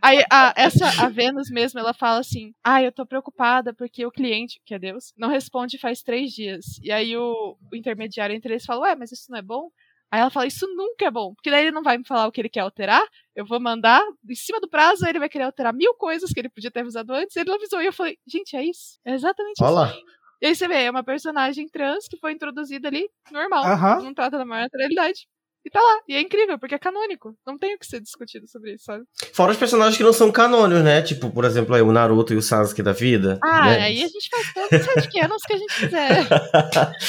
Aí, a, essa, a Vênus mesmo, ela fala assim: Ah, eu tô preocupada porque o cliente, que é Deus, não responde faz três dias. E aí o, o intermediário entre eles fala: Ué, mas isso não é bom? Aí ela fala: Isso nunca é bom, porque daí ele não vai me falar o que ele quer alterar. Eu vou mandar em cima do prazo, aí ele vai querer alterar mil coisas que ele podia ter avisado antes. Ele não avisou. E eu falei: Gente, é isso. É exatamente Olha isso. E aí você vê: é uma personagem trans que foi introduzida ali, normal, Aham. não trata da maior naturalidade. E tá lá. E é incrível, porque é canônico. Não tem o que ser discutido sobre isso, sabe? Fora os personagens que não são canônicos, né? Tipo, por exemplo, aí o Naruto e o Sasuke da vida. Ah, né? aí a gente faz todos os headcanons que a gente quiser.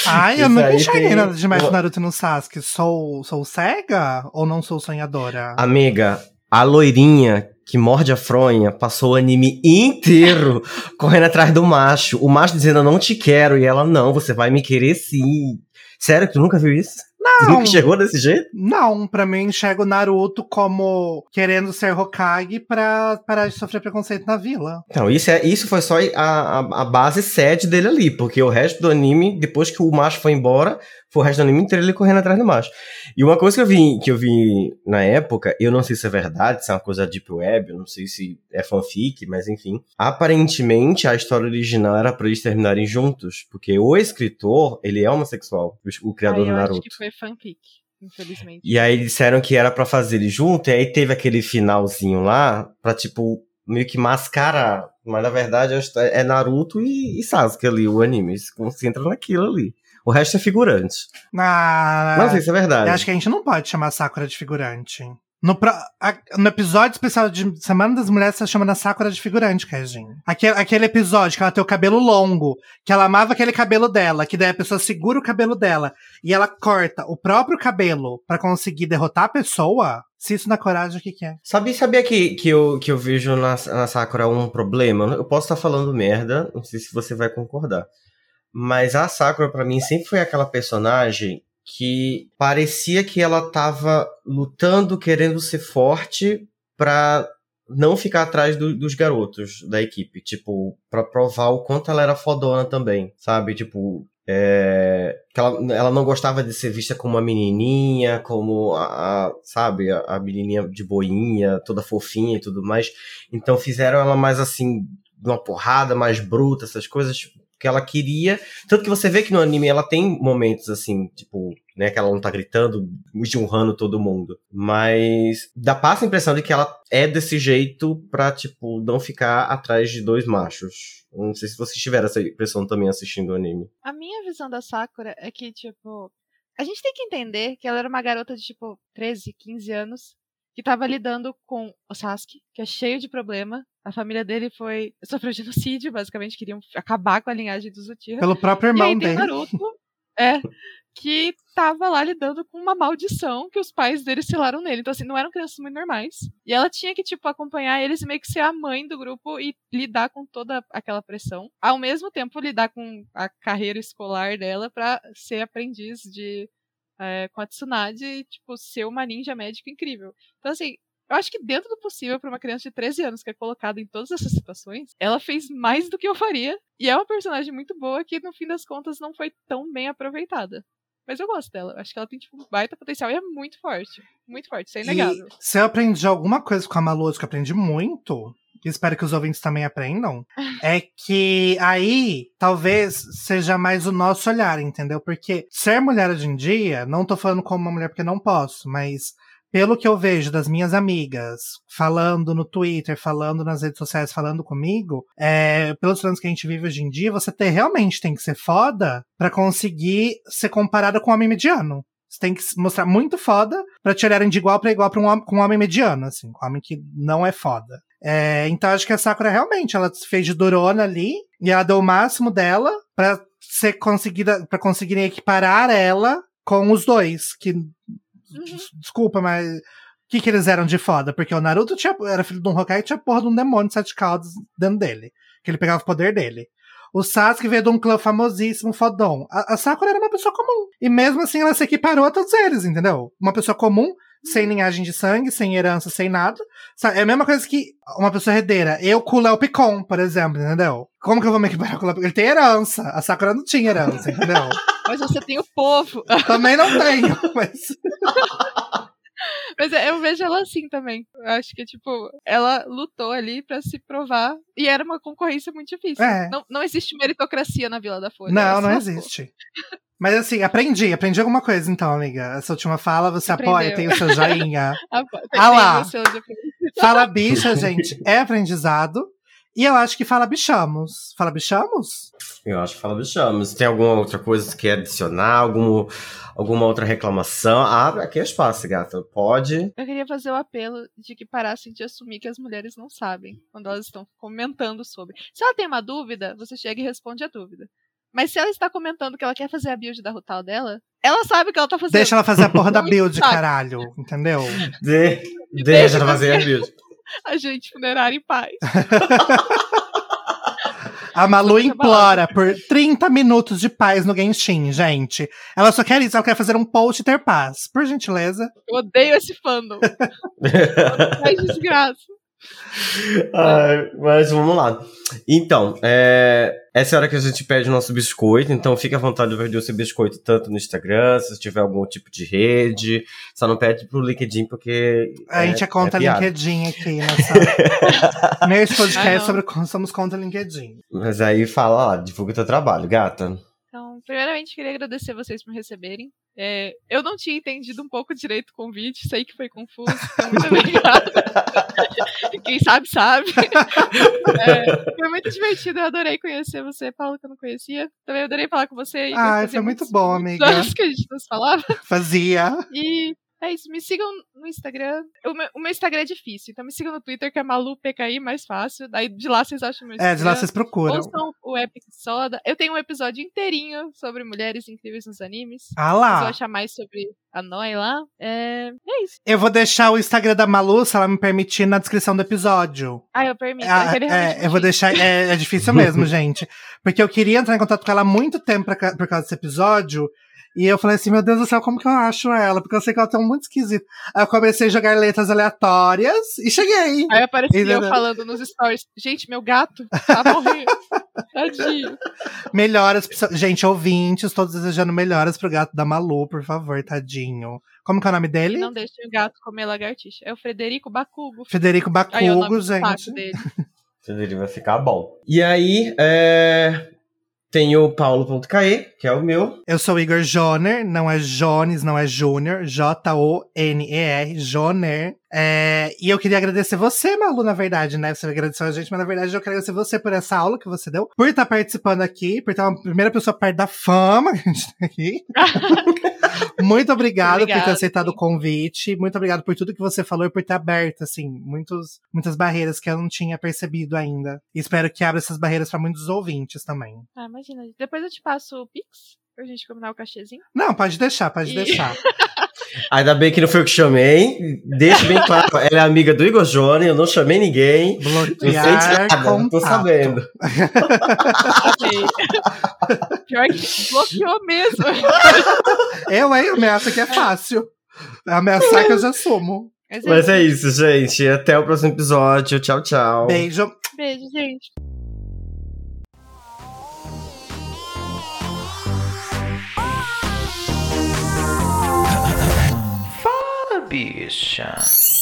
Ai, eu Isso nunca aí enxerguei tem- nada demais o- do Naruto no Sasuke. Sou, sou cega ou não sou sonhadora? Amiga, a loirinha que morde a fronha passou o anime inteiro correndo atrás do macho. O macho dizendo, eu não te quero. E ela, não, você vai me querer sim. Sério que tu nunca viu isso? Não. nunca chegou desse jeito? Não, pra mim enxergo o Naruto como querendo ser Hokage pra parar de sofrer preconceito na vila. Então, isso, é, isso foi só a, a, a base sede dele ali, porque o resto do anime, depois que o macho foi embora, foi o resto do anime inteiro ele correndo atrás do macho. E uma coisa que eu vi, que eu vi na época, eu não sei se é verdade, se é uma coisa deep web, eu não sei se é fanfic, mas enfim. Aparentemente, a história original era pra eles terminarem juntos, porque o escritor, ele é homossexual, o, criador do Naruto. acho que foi fanfic, infelizmente. E aí disseram que era pra fazer ele junto, e aí teve aquele finalzinho lá pra, tipo, meio que mascarar. Mas na verdade é Naruto e, e Sasuke ali, o anime. Se concentra naquilo ali. O resto é figurante. Ah, Não sei se é verdade. eu acho que a gente não pode chamar a Sakura de figurante. No, pro- a- no episódio especial de Semana das Mulheres, você tá chamando a Sakura de figurante, Kajin. Aquele, aquele episódio que ela tem o cabelo longo, que ela amava aquele cabelo dela, que daí a pessoa segura o cabelo dela e ela corta o próprio cabelo pra conseguir derrotar a pessoa. Se isso na coragem, o que, que é? Sabe, sabia que, que, eu, que eu vejo na, na Sakura um problema? Eu posso estar falando merda, não sei se você vai concordar. Mas a Sakura, pra mim, sempre foi aquela personagem que parecia que ela tava lutando, querendo ser forte pra não ficar atrás do- dos garotos da equipe. Tipo, pra provar o quanto ela era fodona também, sabe? Tipo, é, que ela, ela não gostava de ser vista como uma menininha, como a, a- sabe, a, a menininha de boinha, toda fofinha e tudo mais. Então fizeram ela mais assim, uma porrada, mais bruta, essas coisas que ela queria. Tanto que você vê que no anime ela tem momentos assim, tipo, né, que ela não tá gritando, esmurrando todo mundo. Mas dá passa a impressão de que ela é desse jeito pra, tipo, não ficar atrás de dois machos. Não sei se vocês tiveram essa impressão também assistindo o anime. A minha visão da Sakura é que, tipo, a gente tem que entender que ela era uma garota de, tipo, 13, 15 anos, que tava lidando com o Sasuke, que é cheio de problema. A família dele foi. sofreu genocídio, basicamente, queriam acabar com a linhagem dos Uchiha. Pelo próprio E irmão aí tem o dele. Naruto, é, que tava lá lidando com uma maldição que os pais dele selaram nele. Então, assim, não eram crianças muito normais. E ela tinha que, tipo, acompanhar eles e meio que ser a mãe do grupo e lidar com toda aquela pressão. Ao mesmo tempo, lidar com a carreira escolar dela pra ser aprendiz de. É, com a Tsunade e, tipo, ser uma ninja médico incrível. Então, assim, eu acho que dentro do possível para uma criança de 13 anos que é colocada em todas essas situações, ela fez mais do que eu faria. E é uma personagem muito boa que, no fim das contas, não foi tão bem aproveitada. Mas eu gosto dela. Acho que ela tem, tipo, um baita potencial e é muito forte. Muito forte, isso é inegável. E se eu aprendi alguma coisa com a Malu, que eu aprendi muito, espero que os ouvintes também aprendam, é que aí talvez seja mais o nosso olhar, entendeu? Porque ser mulher hoje em dia, não tô falando como uma mulher porque não posso, mas pelo que eu vejo das minhas amigas falando no Twitter, falando nas redes sociais, falando comigo, é, pelos anos que a gente vive hoje em dia, você ter, realmente tem que ser foda pra conseguir ser comparada com um homem mediano. Você tem que mostrar muito foda pra te olharem de igual pra igual pra um, com um homem mediano, assim, um homem que não é foda. É, então acho que a Sakura realmente, ela se fez de durona ali, e ela deu o máximo dela pra ser conseguida, para conseguirem equiparar ela com os dois, que des- desculpa, mas. O que, que eles eram de foda? Porque o Naruto tinha, era filho de um Hokage e tinha porra de um demônio de sete caudas dentro dele. Que ele pegava o poder dele. O Sasuke veio de um clã famosíssimo, fodão. A, a Sakura era uma pessoa comum. E mesmo assim ela se equiparou a todos eles, entendeu? Uma pessoa comum, sem linhagem de sangue, sem herança, sem nada. É a mesma coisa que uma pessoa herdeira. Eu com o Léo Picon, por exemplo, entendeu? Como que eu vou me equiparar com o Léo Picon? Ele tem herança. A Sakura não tinha herança, entendeu? Mas você tem o povo. Também não tenho, mas. Mas eu vejo ela assim também. Eu acho que, tipo, ela lutou ali pra se provar. E era uma concorrência muito difícil. É. Não, não existe meritocracia na Vila da Folha. Não, não existe. Mas assim, aprendi, aprendi alguma coisa então, amiga. Essa última fala, você apoia, Aprendeu. tem o seu joinha. Ah, lá. Fala bicha, gente, é aprendizado. E eu acho que fala bichamos. Fala bichamos? Eu acho que fala bichamos. Tem alguma outra coisa que quer adicionar? Algum, alguma outra reclamação? Abre aqui é espaço, gata. Pode. Eu queria fazer o apelo de que parassem de assumir que as mulheres não sabem quando elas estão comentando sobre. Se ela tem uma dúvida, você chega e responde a dúvida. Mas se ela está comentando que ela quer fazer a build da Rutal dela, ela sabe o que ela tá fazendo. Deixa ela fazer a porra da build, caralho. Entendeu? De, deixa deixa ela fazer a build. a gente funerária em paz. A Malu implora por 30 minutos de paz no Genshin, gente. Ela só quer isso, ela quer fazer um post e ter paz. Por gentileza. Eu odeio esse fandom. Faz desgraça. Ai, mas vamos lá. Então, é, essa é a hora que a gente pede o nosso biscoito, então fique à vontade de perder o seu biscoito tanto no Instagram, se tiver algum tipo de rede. Só não pede pro LinkedIn, porque. A gente é conta piada. LinkedIn aqui nessa. Nesse Ah, podcast não. sobre como somos conta LinkedIn. Mas aí fala lá, divulga teu trabalho, gata. Então, primeiramente, queria agradecer vocês por me receberem. É, eu não tinha entendido um pouco direito o convite, sei que foi confuso, então muito obrigada. Quem sabe, sabe. É, foi muito divertido, eu adorei conhecer você, Paulo, que eu não conhecia. Também adorei falar com você. fazia foi muito bom, amiga. que a gente não se falava. Fazia. E é isso, me sigam no Instagram. O meu, o meu Instagram é difícil, então me sigam no Twitter, que é MaluPKI, mais fácil. Daí de lá vocês acham meu Instagram. É, de lá vocês procuram. Ouçam o Epic Soda. Eu tenho um episódio inteirinho sobre mulheres incríveis nos animes. Ah Vocês vão lá. achar mais sobre a Noi lá. É, é isso. Eu vou deixar o Instagram da Malu, se ela me permitir, na descrição do episódio. Ah, eu permito. Ah, é realmente é, eu vou deixar. É, é difícil mesmo, gente. Porque eu queria entrar em contato com ela há muito tempo pra por causa desse episódio. E eu falei assim, meu Deus do céu, como que eu acho ela? Porque eu sei que ela tá muito esquisita. Aí eu comecei a jogar letras aleatórias e cheguei. Aí aparecia eu falando nos stories. Gente, meu gato tá morrendo. Tadinho. Melhoras. Gente, ouvintes, todos desejando melhoras pro gato da Malu, por favor, tadinho. Como que é o nome dele? Não deixe o gato comer lagartixa. É o Frederico Bacugo. Federico Aí é o nome Bacugo, do saco gente. dele. Ele vai ficar bom. E aí, é, tem o paulo.cae, que é o meu. Eu sou Igor Joner, não é Jones, não é Júnior, J-O-N-E-R, Joner. É, e eu queria agradecer você, Malu, na verdade, né? Você agradeceu a gente, mas na verdade eu quero agradecer você por essa aula que você deu, por estar participando aqui, por estar uma primeira pessoa perto da fama que a gente tem aqui. Muito obrigado por ter aceitado sim. o convite, muito obrigado por tudo que você falou e por ter aberto, assim, muitos, muitas barreiras que eu não tinha percebido ainda. E espero que abra essas barreiras para muitos ouvintes também. Ah, imagina. Depois eu te passo o Pix pra gente combinar o cachezinho. Não, pode deixar, pode E- deixar. Ainda bem que não foi eu que chamei. Deixa bem claro, ela é amiga do Igor Johnny, eu não chamei ninguém. Não Bloquear nada, não tô contato. sabendo. Pior que bloqueou mesmo. Eu, hein? Ameaça que é fácil. Ameaçar que eu já assumo. Mas é Mas é isso, gente. Até o próximo episódio. Tchau, tchau. Beijo. Beijo, gente. Bicha.